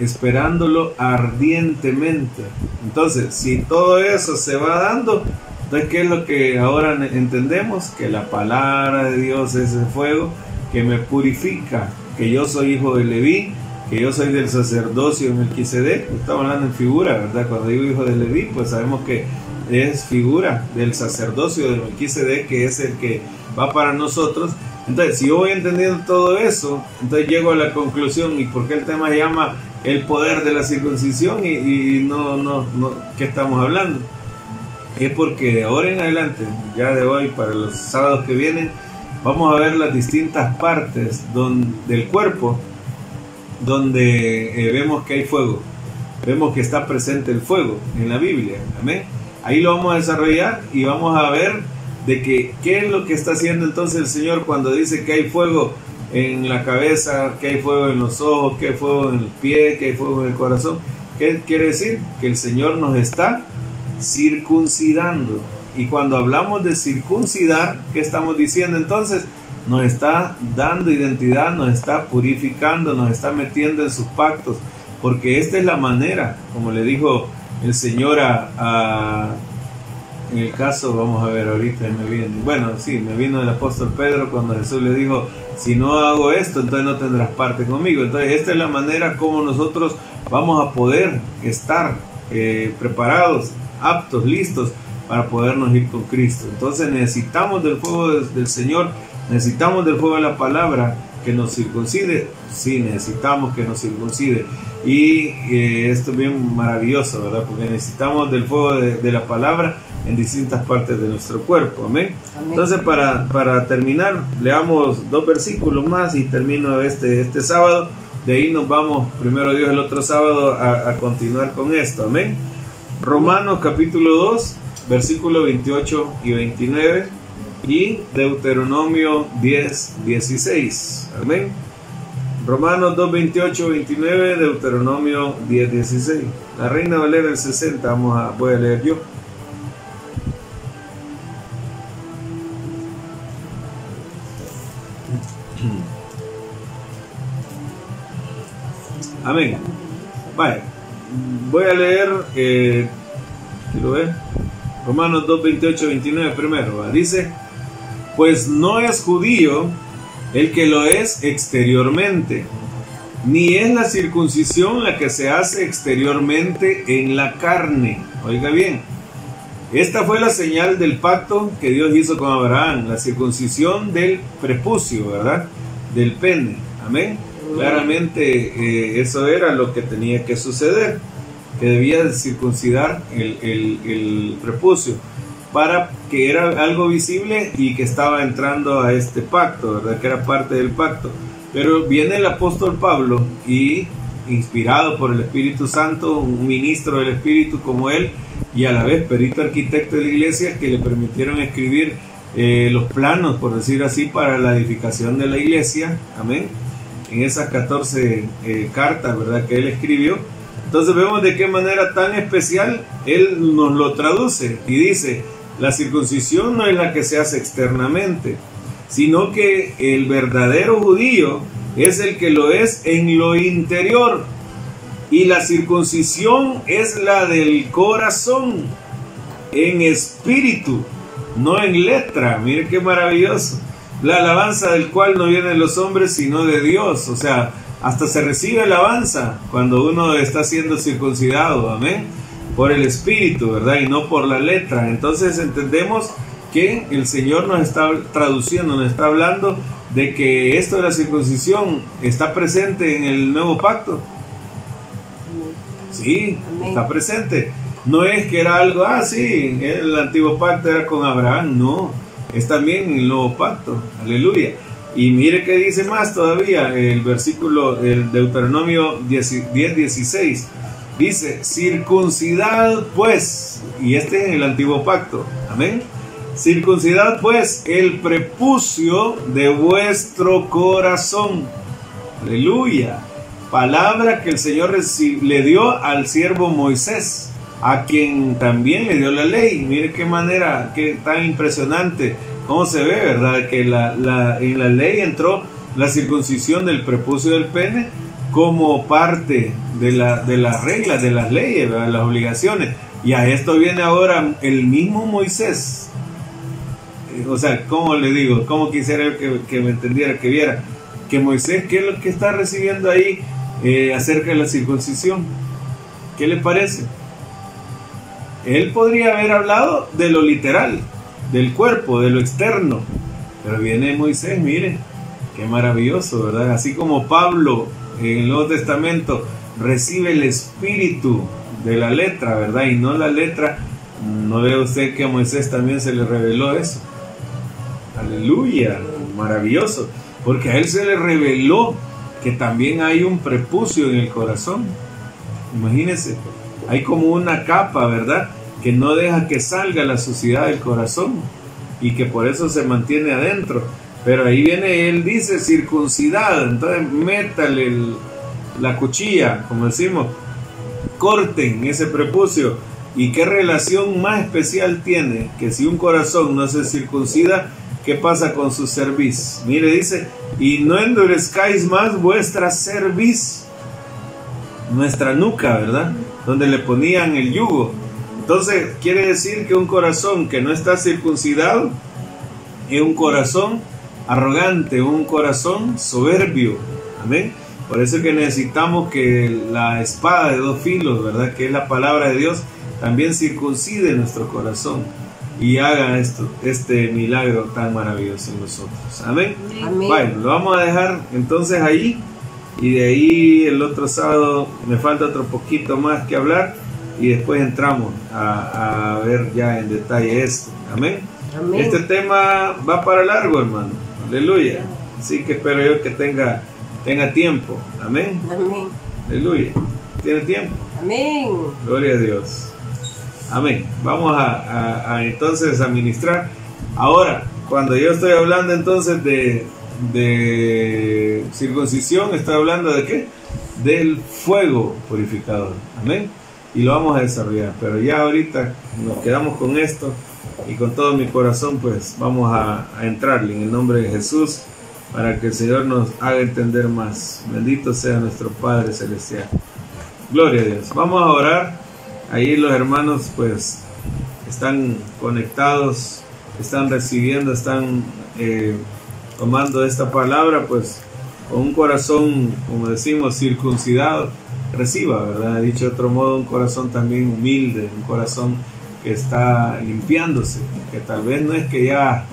Speaker 1: esperándolo ardientemente. Entonces, si todo eso se va dando, entonces, ¿qué es lo que ahora entendemos? Que la palabra de Dios es el fuego que me purifica, que yo soy hijo de Leví, que yo soy del sacerdocio en Melquisedec, estamos hablando en figura, ¿verdad? Cuando digo hijo de Leví, pues sabemos que es figura del sacerdocio de Melquisedec, que es el que va para nosotros. Entonces, si yo voy entendiendo todo eso, entonces llego a la conclusión, ¿y por qué el tema se llama el poder de la circuncisión? Y, no, no, no, ¿qué estamos hablando? Es porque de ahora en adelante, ya de hoy para los sábados que vienen, vamos a ver las distintas partes del cuerpo donde eh, vemos que hay fuego, vemos que está presente el fuego en la Biblia, amén. Ahí lo vamos a desarrollar y vamos a ver de que qué es lo que está haciendo entonces el Señor cuando dice que hay fuego en la cabeza, que hay fuego en los ojos, que hay fuego en el pie, que hay fuego en el corazón. ¿Qué quiere decir? Que el Señor nos está circuncidando. Y cuando hablamos de circuncidar, ¿qué estamos diciendo entonces? nos está dando identidad, nos está purificando, nos está metiendo en sus pactos, porque esta es la manera, como le dijo el Señor a, en el caso, vamos a ver ahorita, me viene, bueno, sí, me vino el apóstol Pedro cuando Jesús le dijo, si no hago esto, entonces no tendrás parte conmigo. Entonces, esta es la manera como nosotros vamos a poder estar eh, preparados, aptos, listos para podernos ir con Cristo. Entonces necesitamos del fuego del Señor Necesitamos del fuego de la palabra que nos circuncide. Sí, necesitamos que nos circuncide. Y eh, esto es bien maravilloso, ¿verdad? Porque necesitamos del fuego de, la palabra en distintas partes de nuestro cuerpo. Amén. Entonces, para, para terminar, leamos dos versículos más y termino este, este sábado. De ahí nos vamos, primero Dios, el otro sábado a, a continuar con esto. Amén. Romanos capítulo 2, versículo 28 y 29 y Deuteronomio 10, 16. Amén. Romanos 2, 28, 29, Deuteronomio 10, 16. La Reina Valera el 60, vamos a, voy a leer yo. Amén. Vaya, voy a leer, eh, lo? Romanos 2, 28, 29 primero. Dice, pues no es judío el que lo es exteriormente, ni es la circuncisión la que se hace exteriormente en la carne. Oiga bien, Esta fue la señal del pacto que Dios hizo con Abraham, la circuncisión del prepucio, ¿verdad? Del pene. Amén. Claramente eh, eso era lo que tenía que suceder, que debía circuncidar el, prepucio para que era algo visible y que estaba entrando a este pacto, ¿verdad? Que era parte del pacto. Pero viene el apóstol Pablo y inspirado por el Espíritu Santo, un ministro del Espíritu como él, y a la vez perito arquitecto de la iglesia, que le permitieron escribir eh, los planos, por decir así, para la edificación de la iglesia. Amén. En esas 14 eh, cartas, ¿verdad? Que él escribió. Entonces vemos de qué manera tan especial él nos lo traduce y dice, la circuncisión no es la que se hace externamente, sino que el verdadero judío es el que lo es en lo interior. Y la circuncisión es la del corazón, en espíritu, no en letra. Mire qué maravilloso. La alabanza del cual no viene de los hombres, sino de Dios. O sea, hasta se recibe alabanza cuando uno está siendo circuncidado. Amén por el espíritu, ¿verdad? Y no por la letra. Entonces entendemos que el Señor nos está traduciendo, nos está hablando de que esto de la circuncisión está presente en el nuevo pacto. Sí, está presente. No es que era algo, ah, sí, el antiguo pacto era con Abraham, no, es también el nuevo pacto, aleluya. Y mire que dice más todavía el versículo del Deuteronomio 10, 16 Dice, circuncidad pues, y este es el antiguo pacto, amén. Circuncidad pues el prepucio de vuestro corazón. Aleluya. Palabra que el Señor le dio al siervo Moisés, a quien también le dio la ley. Mire qué manera, qué tan impresionante, cómo se ve, ¿verdad? Que la, en la ley entró la circuncisión del prepucio del pene como parte de, la, de las reglas, de las leyes, de las obligaciones. Y a esto viene ahora el mismo Moisés. Eh, o sea, ¿cómo le digo? ¿Cómo quisiera que, que me entendiera, que viera? Que Moisés, ¿qué es lo que está recibiendo ahí eh, acerca de la circuncisión? ¿Qué le parece? Él podría haber hablado de lo literal, del cuerpo, de lo externo. Pero viene Moisés, mire, qué maravilloso, ¿verdad? Así como Pablo en el Nuevo Testamento recibe el espíritu de la letra, ¿verdad? Y no la letra. ¿No ve usted que a Moisés también se le reveló eso? Aleluya, maravilloso. Porque a él se le reveló que también hay un prepucio en el corazón. Imagínense, hay como una capa, ¿verdad? Que no deja que salga la suciedad del corazón y que por eso se mantiene adentro. Pero ahí viene, él dice circuncidado, entonces métale la cuchilla, como decimos, corten ese prepucio. ¿Y qué relación más especial tiene que si un corazón no se circuncida, qué pasa con su cerviz? Mire, dice, y no endurezcáis más vuestra cerviz, nuestra nuca, ¿verdad? Donde le ponían el yugo. Entonces, quiere decir que un corazón que no está circuncidado es un corazón arrogante, un corazón soberbio. Amén. Por eso que necesitamos que la espada de dos filos, ¿verdad? Que es la palabra de Dios, también circuncide nuestro corazón y haga esto, este milagro tan maravilloso en nosotros. Amén. Bueno, lo vamos a dejar entonces ahí y de ahí el otro sábado me falta otro poquito más que hablar y después entramos a, a ver ya en detalle esto. Amén. Amén. Este tema va para largo, hermano. Aleluya. Así que espero yo que tenga, tenga tiempo. Amén.
Speaker 2: Amén.
Speaker 1: Aleluya. ¿Tiene tiempo?
Speaker 2: Amén.
Speaker 1: Gloria a Dios. Amén. Vamos a, a, entonces administrar. Ahora, cuando yo estoy hablando entonces de, de circuncisión, estoy hablando de qué? Del fuego purificador. Amén. Y lo vamos a desarrollar. Pero ya ahorita nos quedamos con esto y con todo mi corazón pues vamos a, entrarle en el nombre de Jesús para que el Señor nos haga entender más. Bendito sea nuestro Padre Celestial. Gloria a Dios. Vamos a orar. Ahí los hermanos pues están conectados, están recibiendo, están eh, tomando esta palabra pues con un corazón, como decimos, circuncidado. Reciba, ¿verdad? Dicho de otro modo, un corazón también humilde, un corazón que está limpiándose, que tal vez no es que ya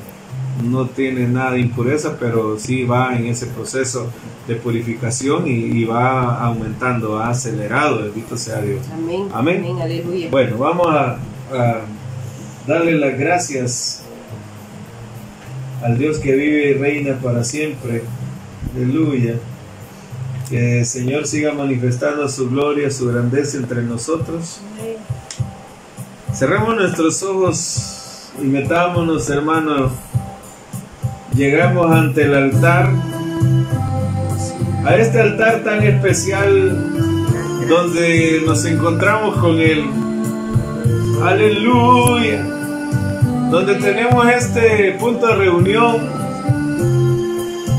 Speaker 1: no tiene nada de impureza, pero sí va en ese proceso de purificación y, y va aumentando, va acelerado, bendito sea Dios.
Speaker 2: Amén.
Speaker 1: Amén.
Speaker 2: Aleluya.
Speaker 1: Bueno, vamos a, a darle las gracias al Dios que vive y reina para siempre. Aleluya. Que el Señor siga manifestando su gloria, su grandeza entre nosotros. Cerremos nuestros ojos y metámonos, hermano. Llegamos ante el altar, a este altar tan especial donde nos encontramos con Él. Aleluya. Donde tenemos este punto de reunión,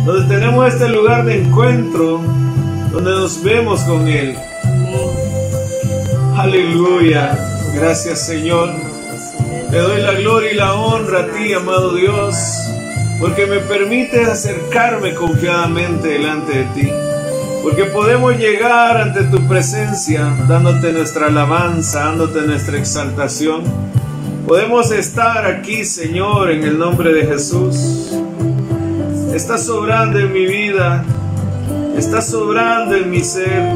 Speaker 1: donde tenemos este lugar de encuentro, donde nos vemos con Él. Aleluya. Gracias Señor. Te doy la gloria y la honra a ti, amado Dios, porque me permites acercarme confiadamente delante de ti. Porque podemos llegar ante tu presencia dándote nuestra alabanza, dándote nuestra exaltación. Podemos estar aquí, Señor, en el nombre de Jesús. Estás sobrando en mi vida. Estás sobrando en mi ser.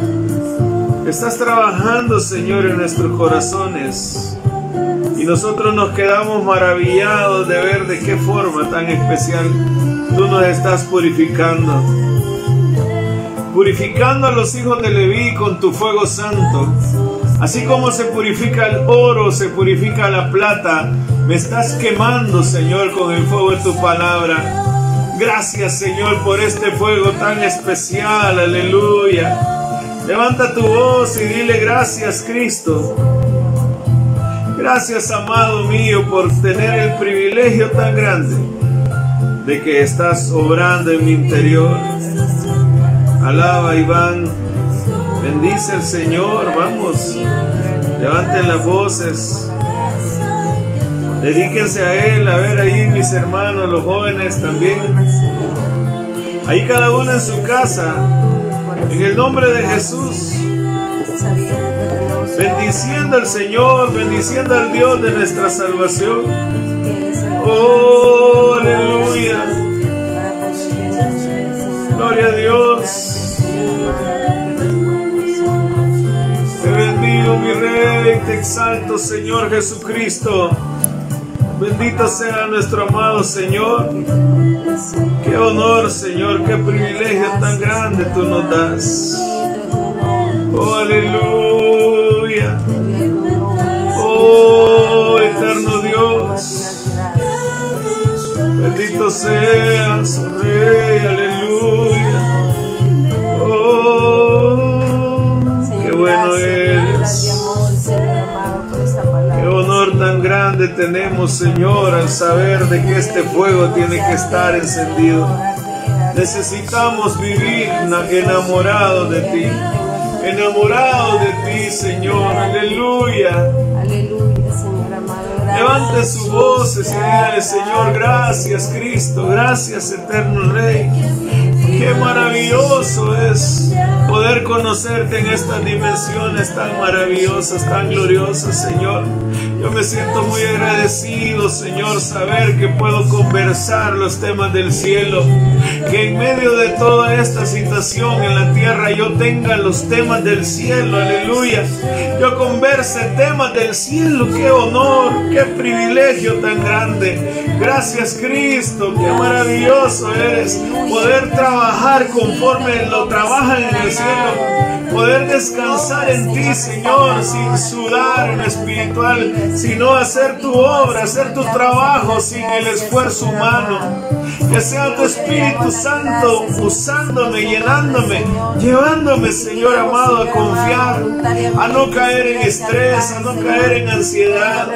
Speaker 1: Estás trabajando, Señor, en nuestros corazones. Y nosotros nos quedamos maravillados de ver de qué forma tan especial tú nos estás purificando. Purificando a los hijos de Leví con tu fuego santo. Así como se purifica el oro, se purifica la plata. Me estás quemando, Señor, con el fuego de tu palabra. Gracias, Señor, por este fuego tan especial. Aleluya. Levanta tu voz y dile gracias, Cristo. Gracias, amado mío, por tener el privilegio tan grande de que estás obrando en mi interior. Alaba, Iván. Bendice al Señor. Vamos. Levanten las voces. Dedíquense a Él. A ver ahí mis hermanos, los jóvenes también. Ahí cada uno en su casa. En el nombre de Jesús. Bendiciendo al Señor, bendiciendo al Dios de nuestra salvación. Oh, aleluya. Gloria a Dios. Mi Rey, te exalto, Señor Jesucristo. Bendito sea nuestro amado Señor. Qué honor, Señor, qué privilegio tan grande tú nos das. Oh, aleluya. Oh, eterno Dios. Bendito seas, oh Rey, aleluya. Tan grande tenemos, Señor, al saber de que este fuego tiene que estar encendido. Necesitamos vivir enamorados de ti, enamorados de ti, Señor, aleluya.
Speaker 2: Aleluya, Señor amado.
Speaker 1: Levante su voz y dígale, Señor, gracias Cristo, gracias eterno Rey. Qué maravilloso es poder conocerte en estas dimensiones tan maravillosas, tan gloriosas, Señor. Yo me siento muy agradecido, Señor, saber que puedo conversar los temas del cielo. Que en medio de toda esta situación en la tierra yo tenga los temas del cielo, aleluya. Yo converse temas del cielo, qué honor, qué privilegio tan grande. Gracias Cristo, qué maravilloso eres poder trabajar conforme lo trabajan en el cielo. Poder descansar en ti, Señor, sin sudar en espiritual, sino hacer tu obra, hacer tu trabajo sin el esfuerzo humano. Que sea tu Espíritu Santo usándome, llenándome, llevándome, Señor amado, a confiar, a no caer en estrés, a no caer en ansiedad,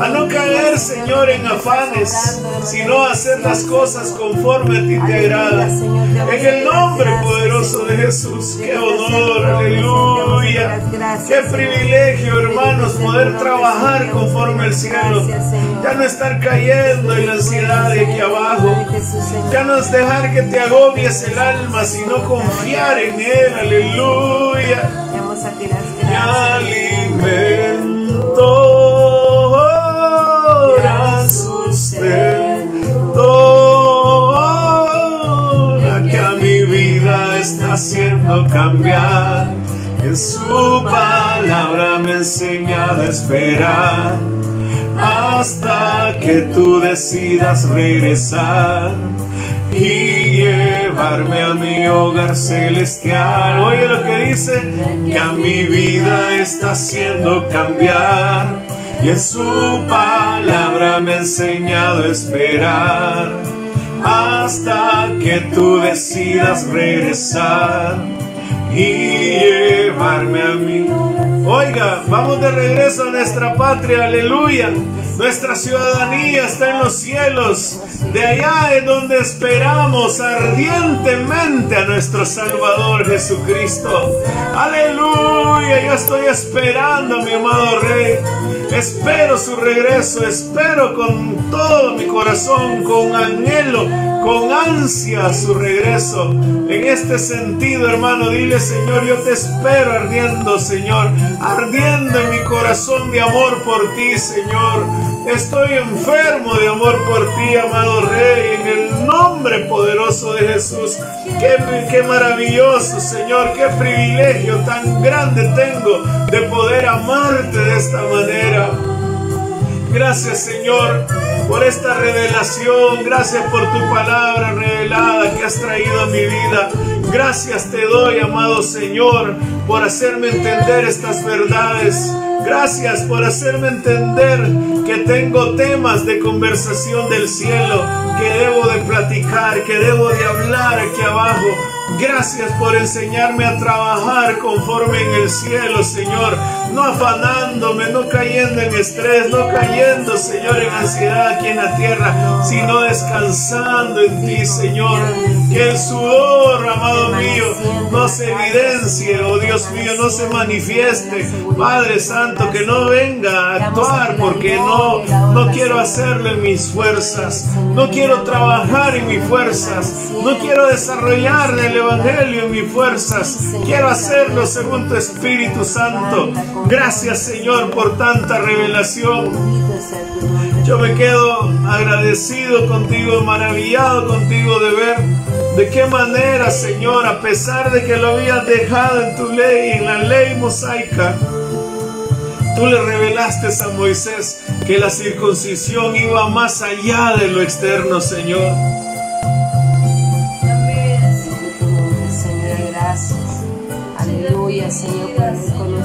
Speaker 1: a no caer, Señor, en afanes, sino hacer las cosas conforme a ti te agrada. En el nombre poderoso de Jesús, qué honor, aleluya. Qué privilegio, hermanos, poder trabajar conforme al cielo. Ya no estar cayendo en la ansiedad de aquí abajo. Ya no es dejar que te agobies el alma, sino confiar en Él. Aleluya.
Speaker 2: Mi alimento ahora sustento.
Speaker 1: Que
Speaker 2: a
Speaker 1: mi vida está haciendo cambiar. En su palabra me ha enseñado a esperar hasta que tú decidas regresar y llevarme a mi hogar celestial. Oye lo que dice, que a mi vida está haciendo cambiar y en su palabra me ha enseñado a esperar hasta que tú decidas regresar y Oiga, vamos de regreso a nuestra patria, aleluya. Nuestra ciudadanía está en los cielos. De allá es donde esperamos ardientemente a nuestro Salvador Jesucristo. Aleluya, yo estoy esperando, mi amado Rey. Espero su regreso, espero con todo mi corazón, con anhelo, con ansia su regreso. En este sentido, hermano, dile, Señor, yo te espero ardiendo, Señor, ardiendo en mi corazón de amor por ti, Señor. Estoy enfermo de amor por ti, amado Rey, en el nombre poderoso de Jesús. Qué, qué maravilloso, Señor, qué privilegio tan grande tengo de poder amarte de esta manera. Gracias, Señor, por esta revelación. Gracias por tu palabra revelada que has traído a mi vida. Gracias te doy, amado Señor, por hacerme entender estas verdades. Gracias por hacerme entender que tengo temas de conversación del cielo que debo de platicar, que debo de hablar aquí abajo. Gracias por enseñarme a trabajar conforme en el cielo, Señor. No afanándome, no cayendo en estrés, no cayendo, Señor, en ansiedad aquí en la tierra, sino descansando en ti, Señor. Que el sudor, amado mío, no se evidencie, oh Dios mío, no se manifieste. Padre Santo, que no venga a actuar porque no, no quiero hacerlo en mis fuerzas. No quiero trabajar en mis fuerzas. No quiero desarrollar el Evangelio en mis fuerzas. Quiero hacerlo según tu Espíritu Santo. Gracias Señor por tanta revelación. Yo me quedo agradecido contigo, maravillado contigo de ver de qué manera, Señor, a pesar de que lo habías dejado en tu ley, en la ley mosaica, tú le revelaste a Moisés que la circuncisión iba más allá de lo externo, Señor.
Speaker 2: Señor, Señor, por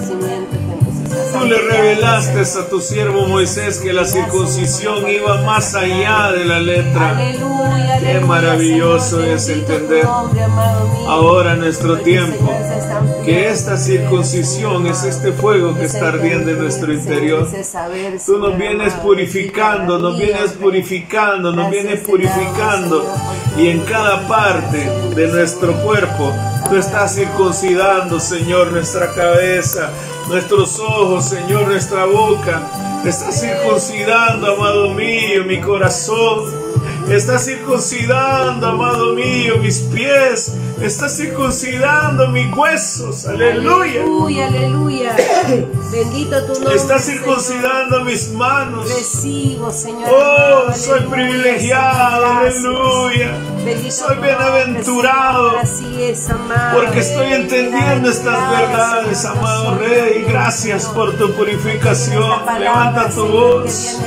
Speaker 1: Tú le revelaste a tu siervo Moisés que la circuncisión iba más allá de la letra.
Speaker 2: Aleluya,
Speaker 1: Qué maravilloso
Speaker 2: Señor,
Speaker 1: es entender
Speaker 2: nombre,
Speaker 1: ahora en nuestro tiempo que esta circuncisión es este fuego que
Speaker 2: es
Speaker 1: está ardiendo en nuestro interior. Tú nos vienes purificando, nos vienes purificando, nos vienes purificando. Y en cada parte de nuestro cuerpo, tú estás circuncidando, Señor, nuestra cabeza, nuestros ojos, Señor, nuestra boca. Estás circuncidando, amado mío, mi corazón. Estás circuncidando, amado mío, mis pies. Estás circuncidando mis huesos. Aleluya.
Speaker 2: Aleluya, aleluya. [coughs] Bendito tu nombre.
Speaker 1: Estás
Speaker 2: Señor.
Speaker 1: circuncidando mis manos.
Speaker 2: Recibo, Señor.
Speaker 1: Oh, soy privilegiado,
Speaker 2: gracias.
Speaker 1: aleluya.
Speaker 2: Bendito
Speaker 1: Soy
Speaker 2: nombre,
Speaker 1: bienaventurado.
Speaker 2: Así es, amado.
Speaker 1: Porque estoy entendiendo estas verdades, amado Rey. Gracias por tu purificación.
Speaker 2: Palabra,
Speaker 1: Levanta tu
Speaker 2: Señor,
Speaker 1: voz.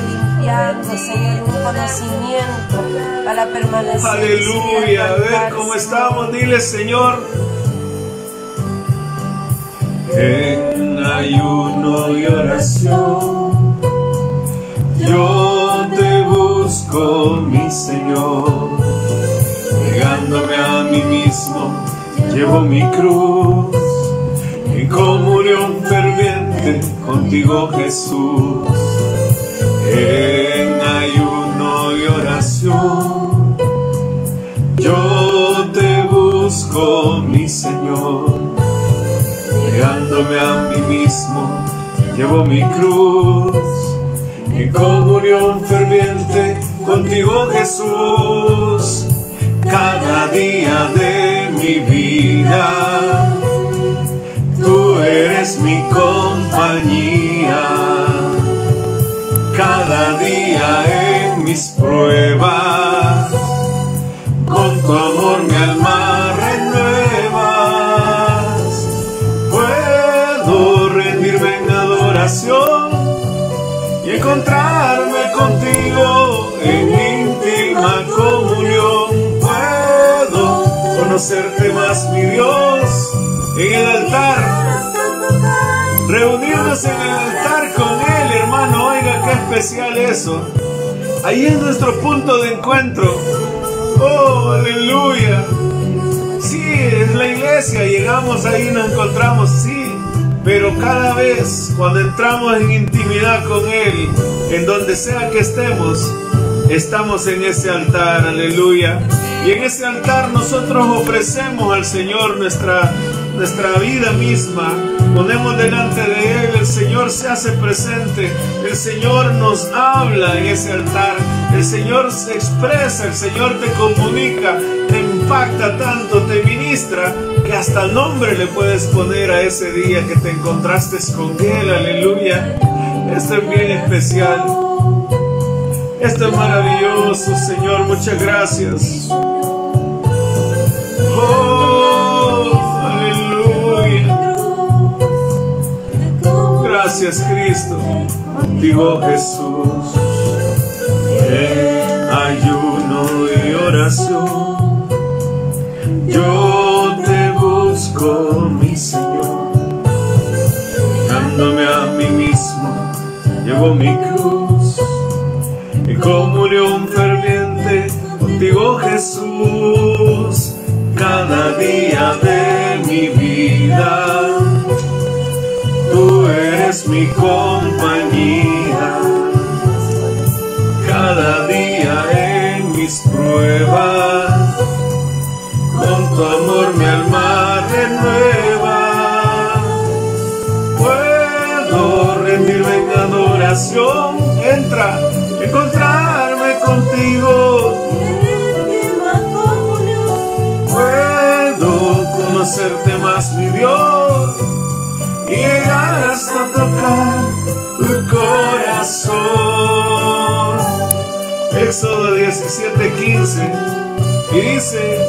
Speaker 2: Limpiando, Señor, un conocimiento para permanecer.
Speaker 1: Aleluya. A ver cómo estamos. Dile, Señor. En ayuno y oración, yo te busco, mi Señor. Negándome a mí mismo, llevo mi cruz. En comunión ferviente contigo, Jesús. En ayuno y oración, yo te busco, mi Señor. Negándome a mí mismo, llevo mi cruz. En comunión ferviente contigo, Jesús. Cada día de mi vida, tú eres mi compañía cada día en mis pruebas. Con tu amor mi alma renuevas. Puedo rendirme en adoración y encontrarme contigo en íntima comunión. Puedo conocerte más, mi Dios, en el altar Reunirnos en el altar con Él, hermano. Oiga, qué especial eso. Ahí es nuestro punto de encuentro. Oh, aleluya. Sí, es la iglesia. Llegamos ahí nos encontramos, sí. Pero cada vez cuando entramos en intimidad con Él, en donde sea que estemos, estamos en ese altar, aleluya. Y en ese altar nosotros ofrecemos al Señor nuestra, nuestra vida misma. Ponemos delante de Él, el Señor se hace presente, el Señor nos habla en ese altar, el Señor se expresa, el Señor te comunica, te impacta tanto, te ministra, que hasta nombre le puedes poner a ese día que te encontraste con Él, aleluya. Esto es bien especial. Esto es maravilloso, Señor. Muchas gracias. Oh, Gracias, Cristo. Digo Jesús. En ayuno y oración. Yo te busco, mi Señor. Dándome a mí mismo. Llevo mi cruz. En comunión ferviente contigo, Jesús cada día de mi vida. Eres mi compañía, cada día en mis pruebas. Con tu amor mi alma renueva. Puedo rendirme en adoración, entra, encontrarme contigo conocerte más, mi Dios, hasta tocar tu corazón. Éxodo 17, 15, y dice,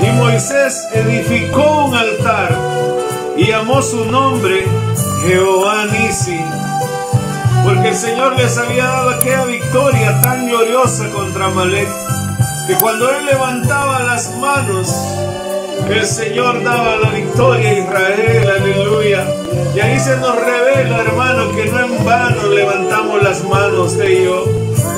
Speaker 1: y Moisés edificó un altar y llamó su nombre Jehová Nisi, porque el Señor les había dado aquella victoria tan gloriosa contra Amalek, que cuando él levantaba las manos, el Señor daba la victoria a Israel, aleluya. Y ahí se nos revela, hermano, que no en vano levantamos las manos de yo.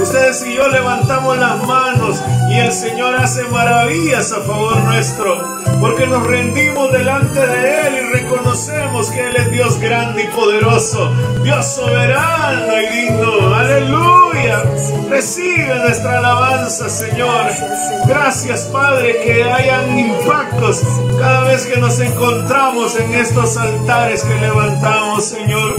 Speaker 1: Ustedes y yo levantamos las manos y el Señor hace maravillas a favor nuestro, porque nos rendimos delante de Él reconocemos que Él es Dios grande y poderoso, Dios soberano y digno. Aleluya. Recibe nuestra alabanza, Señor. Gracias, Padre, que hayan impactos cada vez que nos encontramos en estos altares que levantamos, Señor.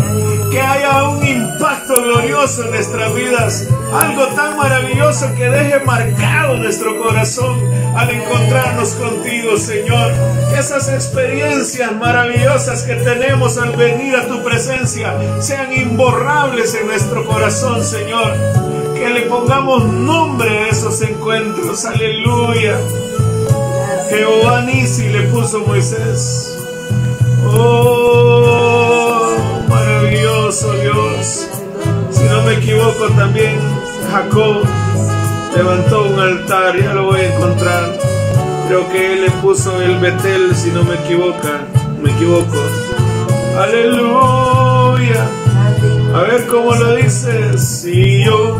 Speaker 1: Que haya un impacto glorioso en nuestras vidas. Algo tan maravilloso que deje marcado nuestro corazón al encontrarnos contigo, Señor. Esas experiencias maravillosas que tenemos al venir a tu presencia sean imborrables en nuestro corazón, Señor. Que le pongamos nombre a esos encuentros. Aleluya. Jehová Nisi le puso Moisés. Oh, maravilloso Dios. Si no me equivoco también Jacob levantó un altar, ya lo voy a encontrar. Creo que él le puso el Betel, si no me equivoco, me equivoco. Aleluya. A ver cómo lo dices. Si yo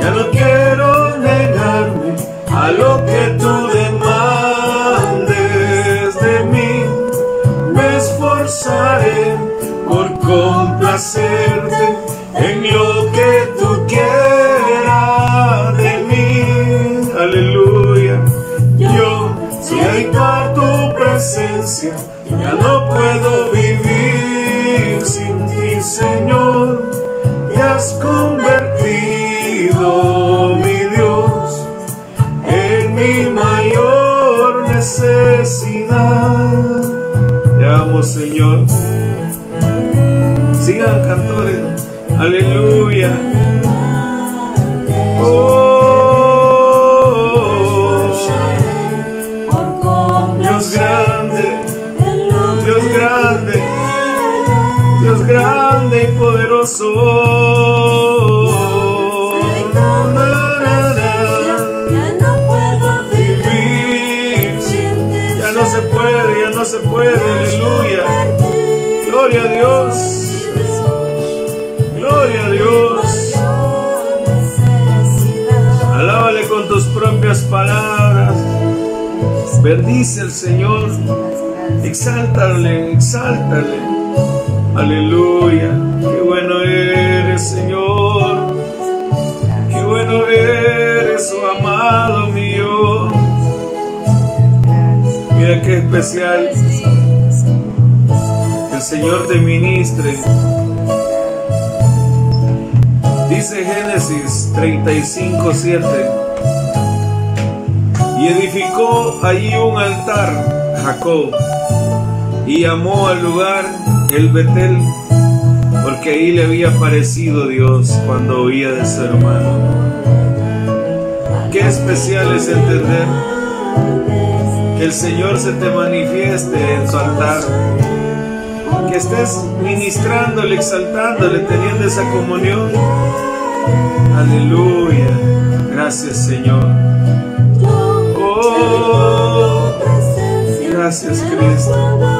Speaker 1: ya no quiero negarme a lo que tú demandes de mí, me esforzaré por complacerte en lo que Aleluya. Oh, Dios grande, Dios grande, Dios grande y poderoso.
Speaker 2: Ya no
Speaker 1: se puede, ya no se puede, aleluya. Gloria a Dios. Bendice al Señor. Exáltale, exáltale. Aleluya. Qué bueno eres, Señor. Qué bueno eres, oh amado mío. Mira qué especial. El Señor te ministre. Dice Génesis 35, 7. Y edificó allí un altar, Jacob, y llamó al lugar el Betel, porque ahí le había parecido Dios cuando oía de su hermano. Qué especial es entender que el Señor se te manifieste en su altar, que estés ministrándole, exaltándole, teniendo esa comunión. Aleluya. Gracias Señor. Gracias Cristo.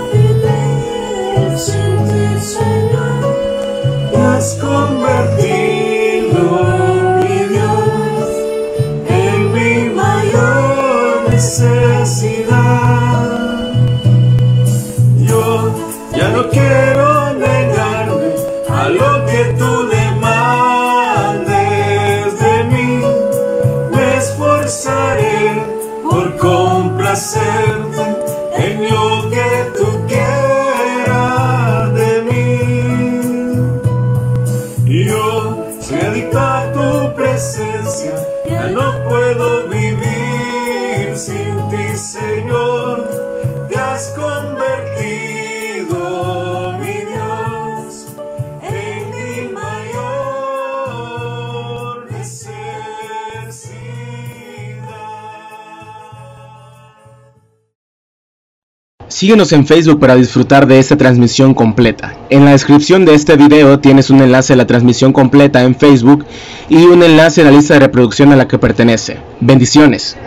Speaker 4: Síguenos en Facebook para disfrutar de esta transmisión completa. En la descripción de este video tienes un enlace a la transmisión completa en Facebook y un enlace a la lista de reproducción a la que pertenece. Bendiciones.